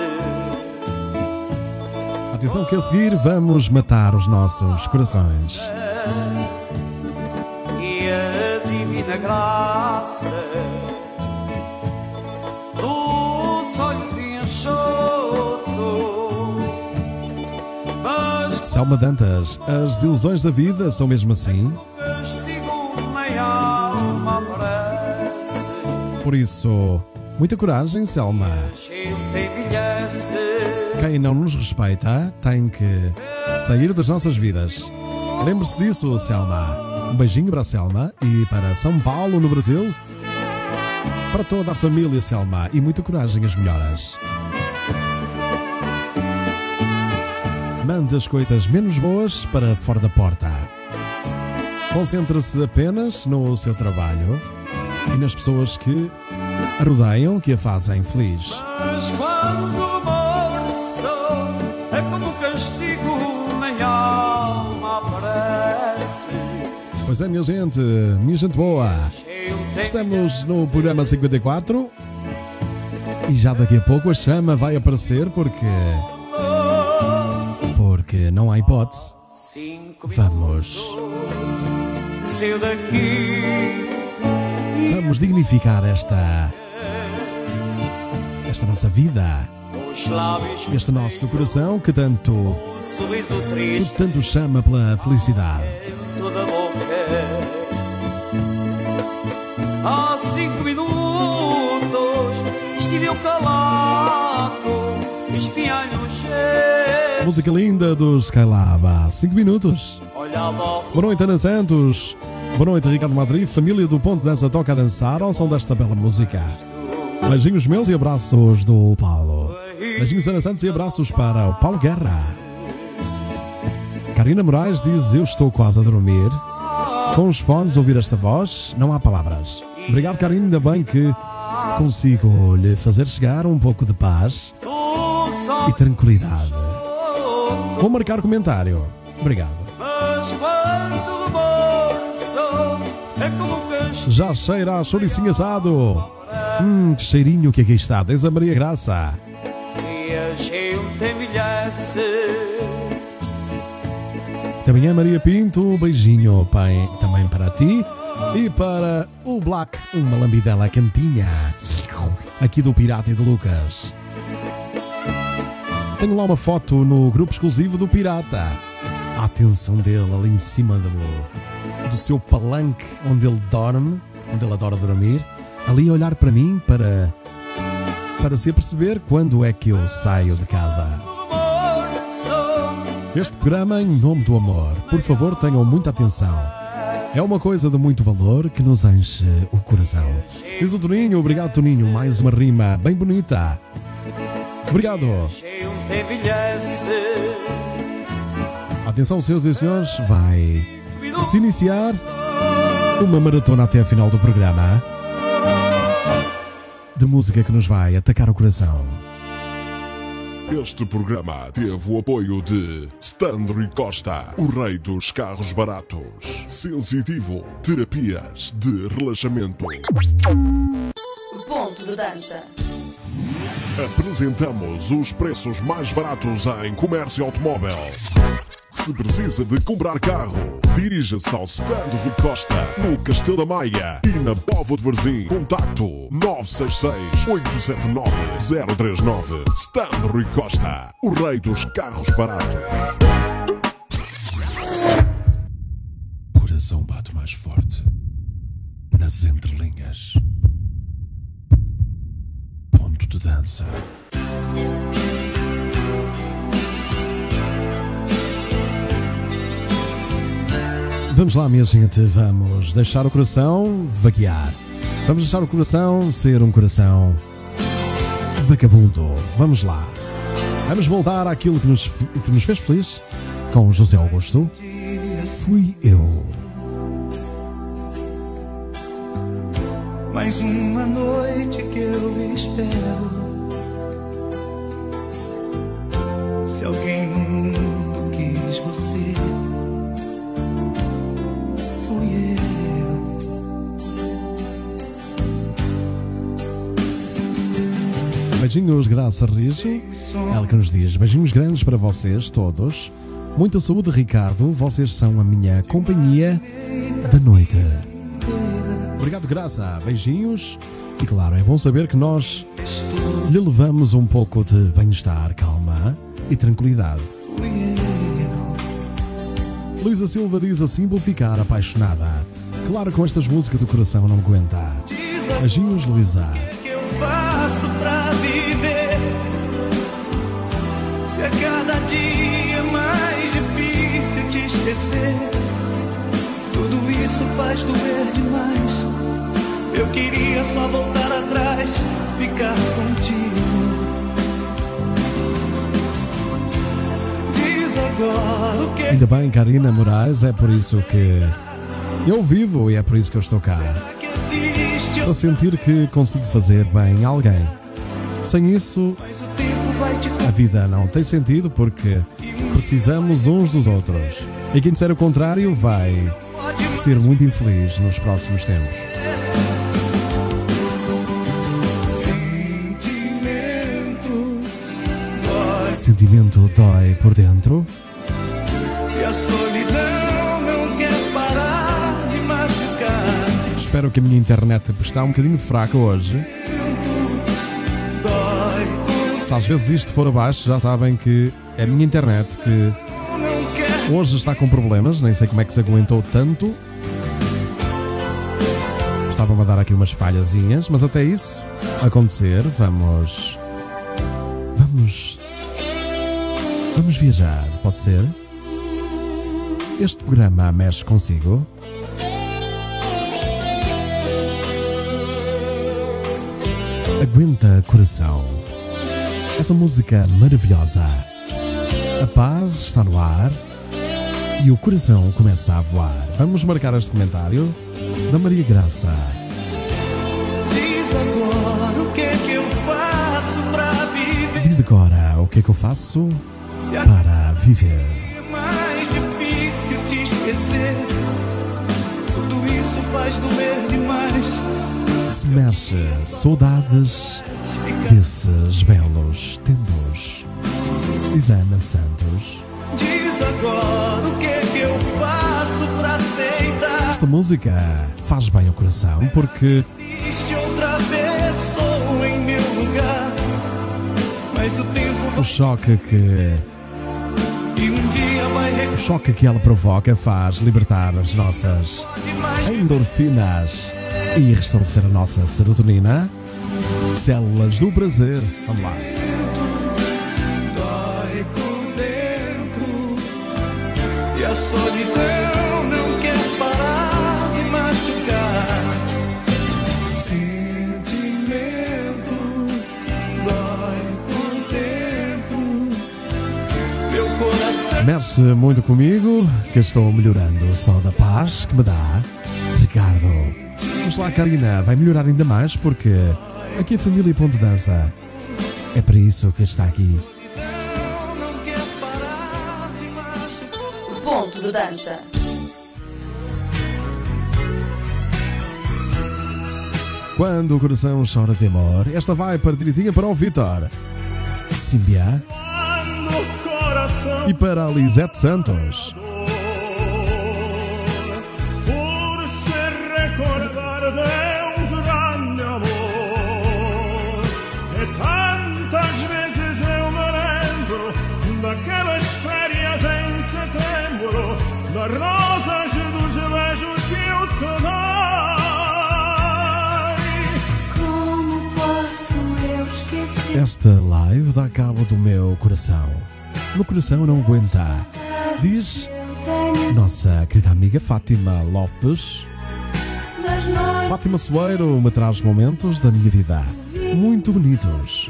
Atenção que a seguir vamos matar os nossos corações. e a divina graça dos olhos enxutos mas Selma Dantas, as desilusões da vida são mesmo assim. Por isso, muita coragem, Selma. Quem não nos respeita tem que sair das nossas vidas. Lembre-se disso, Selma. Um beijinho para a Selma e para São Paulo, no Brasil. Para toda a família Selma e muita coragem as melhoras. Mande as coisas menos boas para fora da porta. Concentre-se apenas no seu trabalho e nas pessoas que rodeiam, que a fazem feliz. Mas quando morço é como castigo, nem alma aparece. Pois é, minha gente, minha gente boa. Estamos no programa 54 e já daqui a pouco a chama vai aparecer porque. Porque não há hipótese. Vamos. Vamos dignificar esta. Esta nossa vida. Este nosso coração que tanto. que tanto chama pela felicidade. Há cinco minutos estive eu calado, espiando o cheiro. Música linda dos Skylab 5 minutos. Boa noite, Ana Santos. Boa noite, Ricardo Madrid. Família do Ponto Dança toca a dançar ao som desta bela música. Beijinhos meus e abraços do Paulo. Beijinhos, Ana Santos, e abraços para o Paulo Guerra. Karina Moraes diz: Eu estou quase a dormir. Com os fones, ouvir esta voz, não há palavras. Obrigado, Karina. Ainda bem que consigo lhe fazer chegar um pouco de paz e tranquilidade. Vou marcar comentário. Obrigado. Já cheira a chouricinho assado. Hum, que cheirinho que aqui está. Desde a Maria Graça. E a gente envelhece. Também é Maria Pinto. Um beijinho pai, também para ti. E para o Black, uma lambidela cantinha. Aqui do Pirata e do Lucas. Tenho lá uma foto no grupo exclusivo do Pirata. A atenção dele ali em cima do, do seu palanque onde ele dorme, onde ele adora dormir. Ali a olhar para mim para, para se aperceber quando é que eu saio de casa. Este programa em nome do amor. Por favor, tenham muita atenção. É uma coisa de muito valor que nos enche o coração. Diz o Toninho, obrigado Toninho, mais uma rima bem bonita. Obrigado. Atenção, senhores e senhores, vai se iniciar uma maratona até a final do programa de música que nos vai atacar o coração. Este programa teve o apoio de Stanley Costa, o rei dos carros baratos. Sensitivo, terapias de relaxamento. Ponto de dança. Apresentamos os preços mais baratos em comércio automóvel. Se precisa de comprar carro, dirija-se ao Stanley Costa, no Castelo da Maia e na Povo de Varzim. Contacto 966-879-039. Stanley Costa, o rei dos carros baratos. Coração bate mais forte nas entrelinhas. Ponto de dança. Vamos lá, minha gente, vamos deixar o coração vaguear. Vamos deixar o coração ser um coração vagabundo. Vamos lá. Vamos voltar àquilo que nos, que nos fez feliz com José Augusto. Fui eu. Mais uma noite que eu espero. Se alguém no Beijinhos, Graça Rijo. Ela que nos diz beijinhos grandes para vocês todos. Muita saúde, Ricardo. Vocês são a minha companhia da noite. Obrigado, Graça. Beijinhos. E claro, é bom saber que nós lhe levamos um pouco de bem-estar, calma e tranquilidade. Luísa Silva diz assim: vou ficar apaixonada. Claro, com estas músicas o coração não aguenta. Beijinhos, Luísa. A cada dia é mais difícil te esquecer, tudo isso faz doer demais. Eu queria só voltar atrás, ficar contigo. Diz agora o que Ainda bem, Karina Moraes, é por isso que eu vivo e é por isso que eu estou cá. Para sentir que consigo fazer bem a alguém. Sem isso, a vida não tem sentido porque precisamos uns dos outros. E quem disser o contrário vai ser muito infeliz nos próximos tempos. sentimento. Dói por dentro. e a solidão não quer parar de machucar. Espero que a minha internet está um bocadinho fraca hoje. Se às vezes isto for abaixo, já sabem que é a minha internet que hoje está com problemas. Nem sei como é que se aguentou tanto. Estava-me a dar aqui umas falhazinhas, mas até isso acontecer, vamos. Vamos. Vamos viajar, pode ser? Este programa mexe consigo? Aguenta coração. Essa música maravilhosa. A paz está no ar e o coração começa a voar. Vamos marcar este comentário da Maria Graça. Diz agora o que é que eu faço pra viver. Diz agora o que é que eu faço para viver. é mais difícil te esquecer. Tudo isso faz doer demais. Se mexe saudades desses belos tempos. Diz Ana Santos. Diz agora o que é que eu faço pra aceitar. Esta música faz bem ao coração porque o choque que o choque que ela provoca faz libertar as nossas endorfinas e restabelecer a nossa serotonina. Células do prazer. Vamos lá. Dói por dentro e a solidão não quer parar de machucar. Sentimento dói por dentro. Meu coração Mexe muito comigo, que estou melhorando só da paz que me dá. Ricardo. Vamos lá, Karina, vai melhorar ainda mais porque aqui a família Ponto Dança é para isso que está aqui. Ponto de dança. Quando o coração chora de amor, esta vai para direitinha para o Vitor. Coração e para a Lisete Santos. Esta live dá cabo do meu coração. Meu coração não aguenta. Diz nossa querida amiga Fátima Lopes. Fátima Soeiro me traz momentos da minha vida muito bonitos.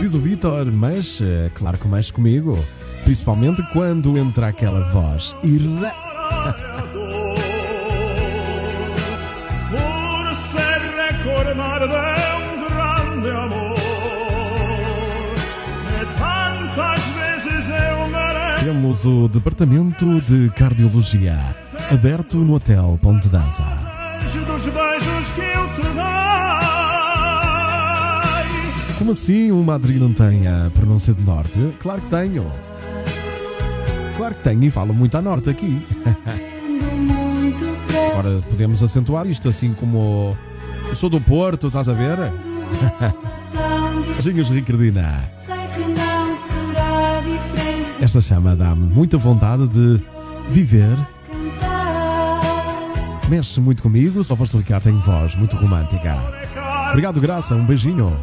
Diz o Vitor, mas eh, claro que mexe comigo. Principalmente quando entra aquela voz irra. Temos o Departamento de Cardiologia aberto no Hotel Ponte Dança. dos beijos que eu te dei. Como assim o Madrid não tem a pronúncia de norte? Claro que tenho. Claro que tenho e falo muito a norte aqui. Agora podemos acentuar isto assim como eu sou do Porto, estás a ver? tão As linhas Ricardina. Esta chama dá-me muita vontade de viver. Mexe muito comigo, só foste Ricardo tem voz muito romântica. Obrigado, Graça, um beijinho.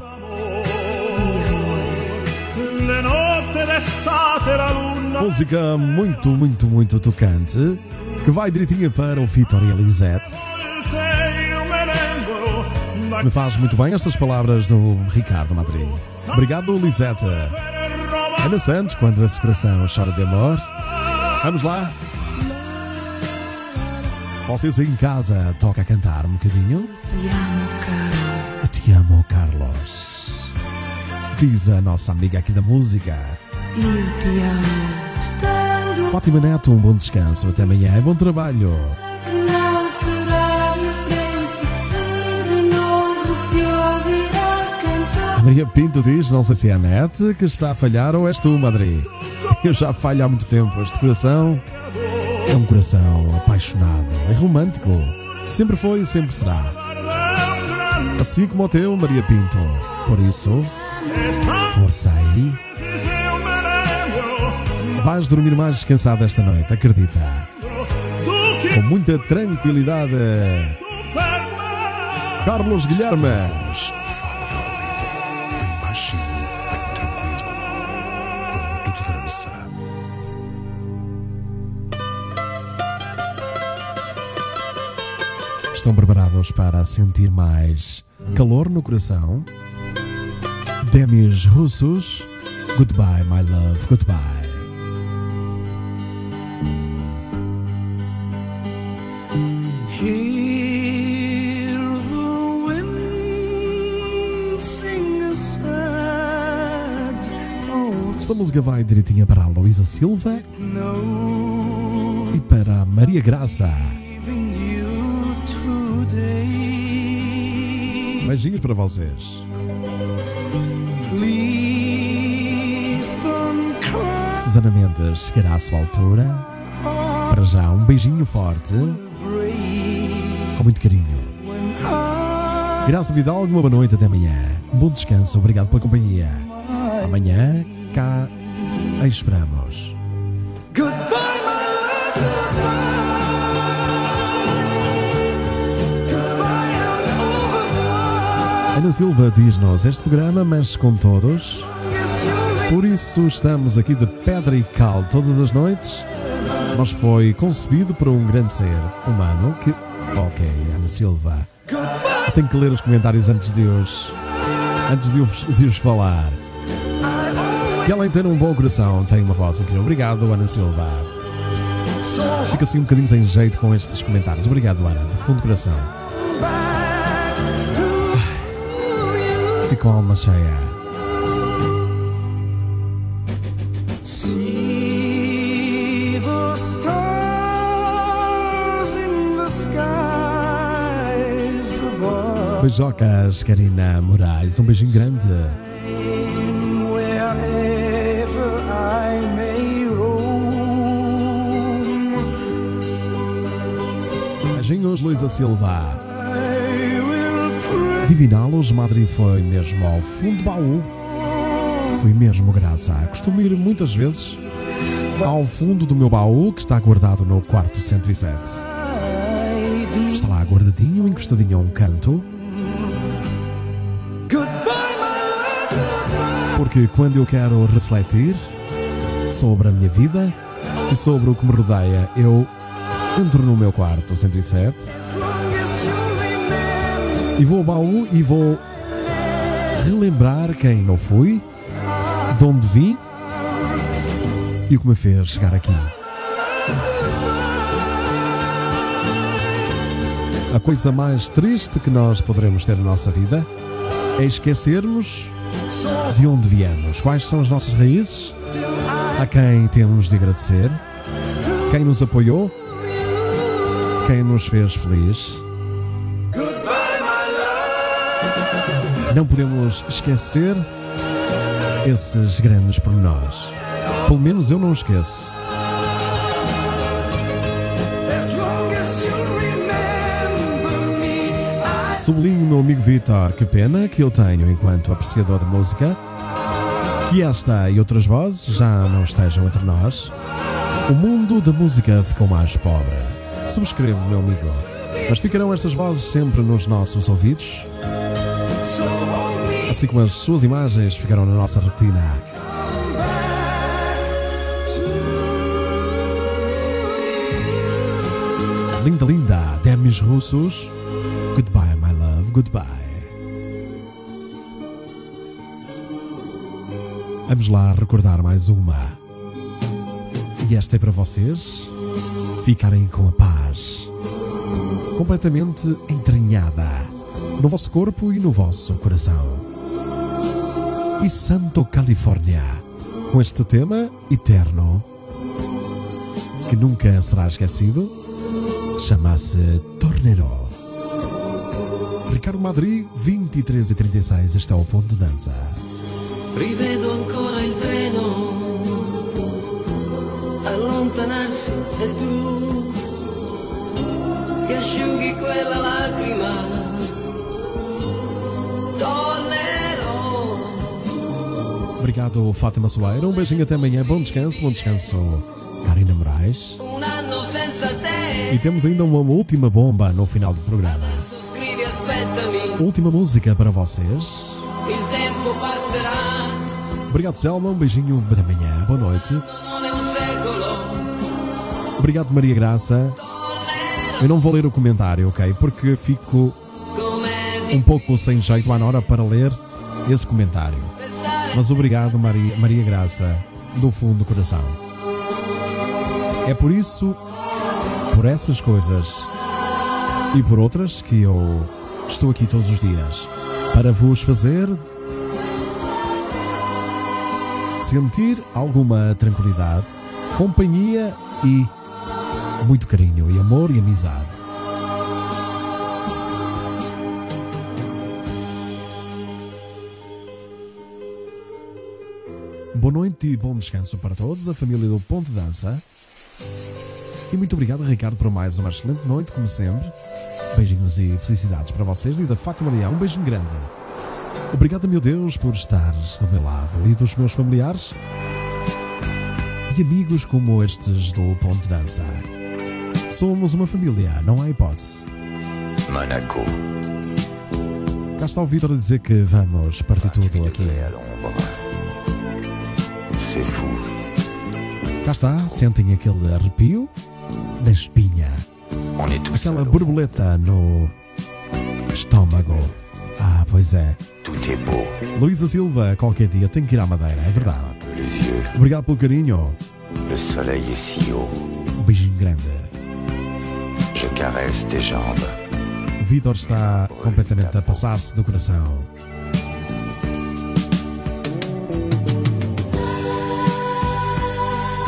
Música muito, muito, muito tocante. que vai direitinho para o Vitor e a Lisette. Me faz muito bem estas palavras do Ricardo Madrid. Obrigado, Lisette. Ana Santos, quando a separação chora de amor. Vamos lá. Vocês em casa toca a cantar um bocadinho. Te amo, Carlos. Eu te amo, Carlos. Diz a nossa amiga aqui da música. Eu te amo. Fátima Neto, um bom descanso. Até amanhã bom trabalho. Maria Pinto diz: Não sei se é a net que está a falhar ou és tu, Madrid. Eu já falho há muito tempo. Este coração é um coração apaixonado e romântico. Sempre foi e sempre será. Assim como o teu, Maria Pinto. Por isso, força aí. Vais dormir mais descansado esta noite, acredita. Com muita tranquilidade. Carlos Guilhermes. Estão preparados para sentir mais calor no coração? Demis Russos, Goodbye, my love, goodbye. Hear the wind sing a sad old Esta música vai direitinha para a Luísa Silva e para a Maria Graça. Beijinhos para vocês. Susana Mendes chegará à sua altura. Para já, um beijinho forte, com muito carinho. Graça Vidal, uma boa noite até amanhã. Um bom descanso, obrigado pela companhia. Amanhã, cá esperamos. Ana Silva diz-nos: Este programa mexe com todos, por isso estamos aqui de pedra e cal todas as noites. Mas foi concebido por um grande ser humano que. Ok, Ana Silva. Tenho que ler os comentários antes de os. Antes de os, de os falar. Que além de ter um bom coração, tem uma voz incrível. Obrigado, Ana Silva. Fico assim um bocadinho sem jeito com estes comentários. Obrigado, Ana, de fundo do coração. Skies above. Beijocas, Karina Moraes. Um beijinho grande. Beijinhos, Luísa Silva. Diviná-los, Madrid foi mesmo ao fundo do baú. Fui mesmo graça. Costumo ir muitas vezes ao fundo do meu baú, que está guardado no quarto 107. Está lá guardadinho, encostadinho a um canto. Porque quando eu quero refletir sobre a minha vida e sobre o que me rodeia, eu entro no meu quarto 107 e vou ao baú e vou relembrar quem não fui, de onde vim e o que me fez chegar aqui. A coisa mais triste que nós poderemos ter na nossa vida é esquecermos de onde viemos, quais são as nossas raízes, a quem temos de agradecer, quem nos apoiou, quem nos fez feliz. Não podemos esquecer esses grandes pormenores. Pelo menos eu não esqueço. Sublinho meu amigo Vitor, que pena que eu tenho enquanto apreciador de música, que esta e outras vozes já não estejam entre nós. O mundo da música ficou mais pobre. Subscrevo, meu amigo. Mas ficarão estas vozes sempre nos nossos ouvidos, assim como as suas imagens ficarão na nossa retina. Linda Linda, Demis Russos. Goodbye, my love, goodbye. Vamos lá recordar mais uma. E esta é para vocês ficarem com a paz completamente entranhada no vosso corpo e no vosso coração. E Santo Califórnia, com este tema eterno que nunca será esquecido, chama-se Tornero. Ricardo Madri, 23 e 36, este é o ponto de dança. Rivedo ancora il treno allontanarsi e tu che asciughi quella lacrima. Obrigado, Fátima Soeira. Um beijinho até amanhã. Bom descanso, bom descanso, Karina Moraes. E temos ainda uma última bomba no final do programa. Última música para vocês. Obrigado, Selma. Um beijinho da manhã. Boa noite. Obrigado, Maria Graça. Eu não vou ler o comentário, ok? Porque fico um pouco sem jeito à hora para ler esse comentário. Mas obrigado, Maria, Maria Graça, do fundo do coração. É por isso, por essas coisas e por outras que eu estou aqui todos os dias para vos fazer sentir alguma tranquilidade, companhia e muito carinho e amor e amizade. Boa noite e bom descanso para todos, a família do Ponto de Dança. E muito obrigado, Ricardo, por mais uma excelente noite, como sempre. Beijinhos e felicidades para vocês, diz a Fátima Maria. Um beijinho grande. Obrigado, meu Deus, por estares do meu lado e dos meus familiares e amigos como estes do Ponto de Dança. Somos uma família, não há hipótese. Monaco, Cá está o Vitor a dizer que vamos partir tudo aqui. C'est fou. Cá está, sentem aquele arrepio na espinha, tous aquela borboleta no estômago. Ah, pois é. Beau. Luísa Silva, qualquer dia tem que ir à Madeira, é verdade. Obrigado pelo carinho. Um beijinho grande. Je caresse tes jambes. Vitor está completamente a passar-se do coração.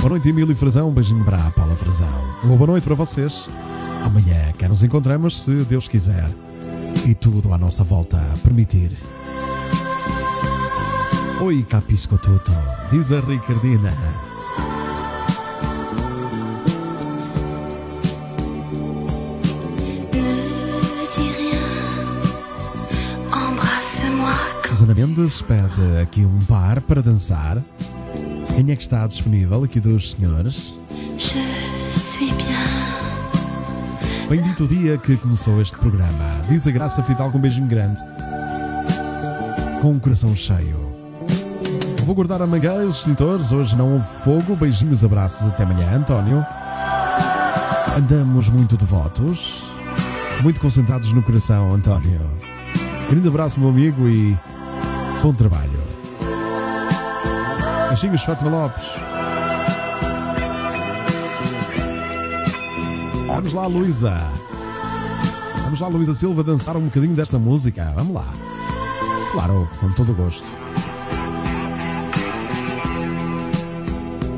Boa noite, Emílio Frazão. Um beijinho para a Paula Frazão. Uma boa noite para vocês. Amanhã cá nos encontramos, se Deus quiser. E tudo à nossa volta permitir. Oi, capisco tutto, diz a Ricardina. Susana Mendes pede aqui um par para dançar. Quem é que está disponível aqui dos senhores? je suis bien. Bendito o dia que começou este programa. Diz a Graça Fidal com um beijinho grande. Com um coração cheio. Vou guardar a mangueira, os extintores. Hoje não houve fogo. Beijinhos, abraços. Até amanhã, António. Andamos muito devotos. Muito concentrados no coração, António. Grande abraço, meu amigo, e bom trabalho. Beijinhos, Fátima Lopes. Vamos lá, Luísa. Vamos lá, Luísa Silva, dançar um bocadinho desta música. Vamos lá. Claro, com todo o gosto.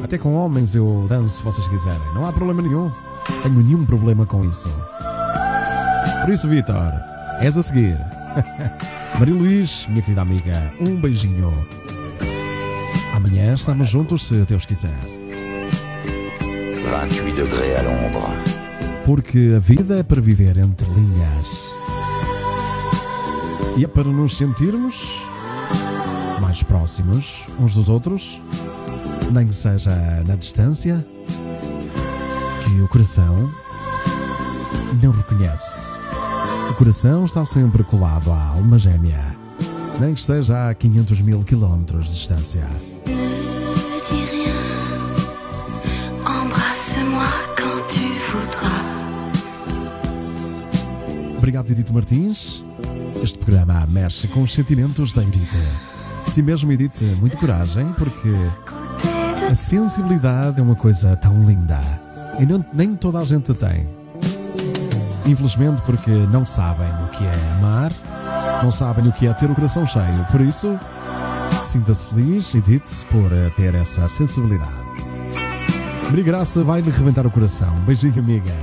Até com homens eu danço se vocês quiserem. Não há problema nenhum. Tenho nenhum problema com isso. Por isso, Vitor, és a seguir. Maria Luís, minha querida amiga, um beijinho. Amanhã estamos juntos, se Deus quiser. 28 degrés à l'ombre. Porque a vida é para viver entre linhas. E é para nos sentirmos mais próximos uns dos outros, nem que seja na distância, que o coração não reconhece. O coração está sempre colado à alma gêmea, nem que esteja a 500 mil quilómetros de distância. Obrigado, Edith Martins. Este programa mexe com os sentimentos da Edith. Se mesmo, Edith, muito coragem, porque a sensibilidade é uma coisa tão linda e não- nem toda a gente tem. Infelizmente, porque não sabem o que é amar, não sabem o que é ter o coração cheio. Por isso, sinta-se feliz, Edith, por eh, ter essa sensibilidade. Maria Graça vai-lhe rebentar o coração. Beijinho, amiga.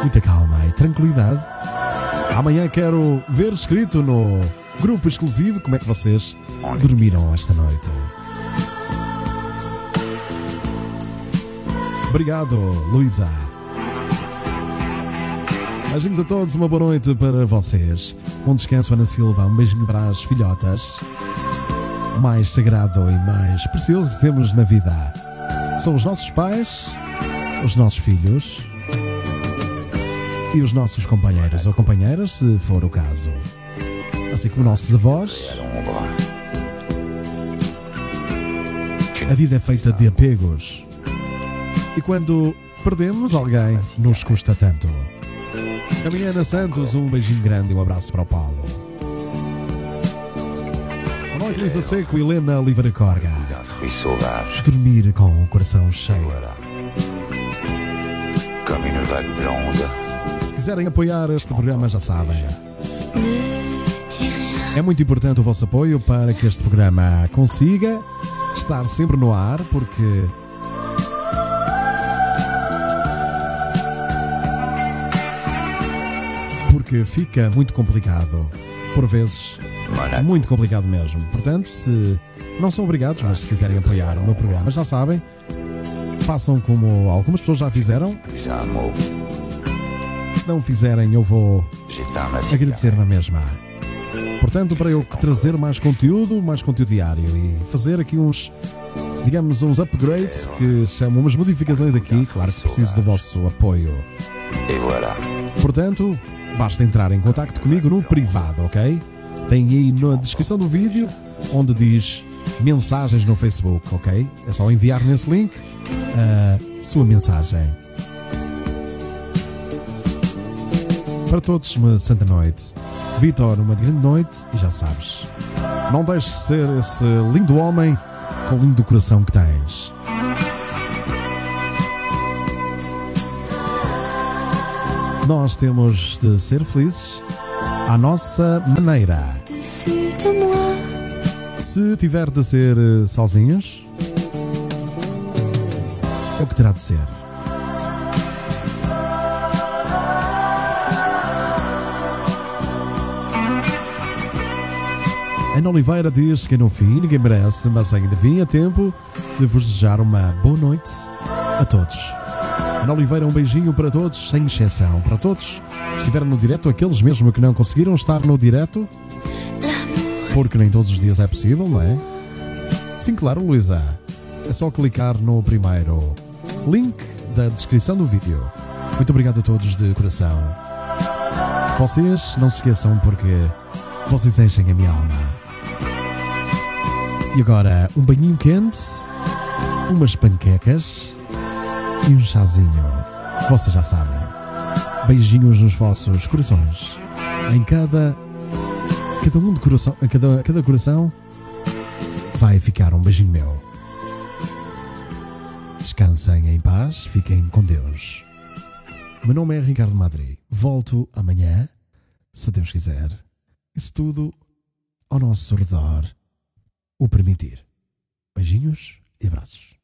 Muita calma e tranquilidade. Amanhã quero ver escrito no grupo exclusivo como é que vocês dormiram esta noite. Obrigado, Luísa. Beijinhos a todos, uma boa noite para vocês. Um descanso, Ana Silva. Um beijinho para as filhotas. Mais sagrado e mais precioso que temos na vida são os nossos pais, os nossos filhos e os nossos companheiros ou companheiras, se for o caso. Assim como nossos avós. A vida é feita de apegos. E quando perdemos alguém, nos custa tanto. A minha Ana Santos, um beijinho grande e um abraço para o Paulo. Noite, Luísa Seco e Helena Oliveira Corga. Dormir com o coração cheio. Se quiserem apoiar este programa, já sabem. É muito importante o vosso apoio para que este programa consiga estar sempre no ar, porque. Porque fica muito complicado. Por vezes, muito complicado mesmo. Portanto, se não são obrigados, mas se quiserem apoiar o meu programa, já sabem, façam como algumas pessoas já fizeram. Se não fizerem, eu vou agradecer na mesma. Portanto, para eu trazer mais conteúdo, mais conteúdo diário e fazer aqui uns, digamos, uns upgrades que chamam umas modificações aqui, claro que preciso do vosso apoio. Portanto, basta entrar em contato comigo no privado, ok? Tem aí na descrição do vídeo onde diz mensagens no Facebook, ok? É só enviar nesse link a sua mensagem. Para todos, uma santa noite. Vitor, uma grande noite e já sabes. Não deixes de ser esse lindo homem com o lindo coração que tens. Nós temos de ser felizes à nossa maneira. Se tiver de ser eh, sozinhos, o que terá de ser. Ana Oliveira diz que no fim ninguém merece, mas ainda vinha tempo de vos desejar uma boa noite a todos. Ana Oliveira, um beijinho para todos, sem exceção. Para todos estiveram no direto, aqueles mesmo que não conseguiram estar no direto, porque nem todos os dias é possível, não é? Sim, claro, Luísa. É só clicar no primeiro link da descrição do vídeo. Muito obrigado a todos de coração. Vocês não se esqueçam porque vocês enchem a minha alma. E agora, um banhinho quente, umas panquecas e um chazinho. Vocês já sabem. Beijinhos nos vossos corações. Em cada cada um de coração, cada, cada coração vai ficar um beijinho meu. Descansem em paz, fiquem com Deus. Meu nome é Ricardo Madri. Volto amanhã, se Deus quiser, e se tudo ao nosso redor o permitir. Beijinhos e abraços.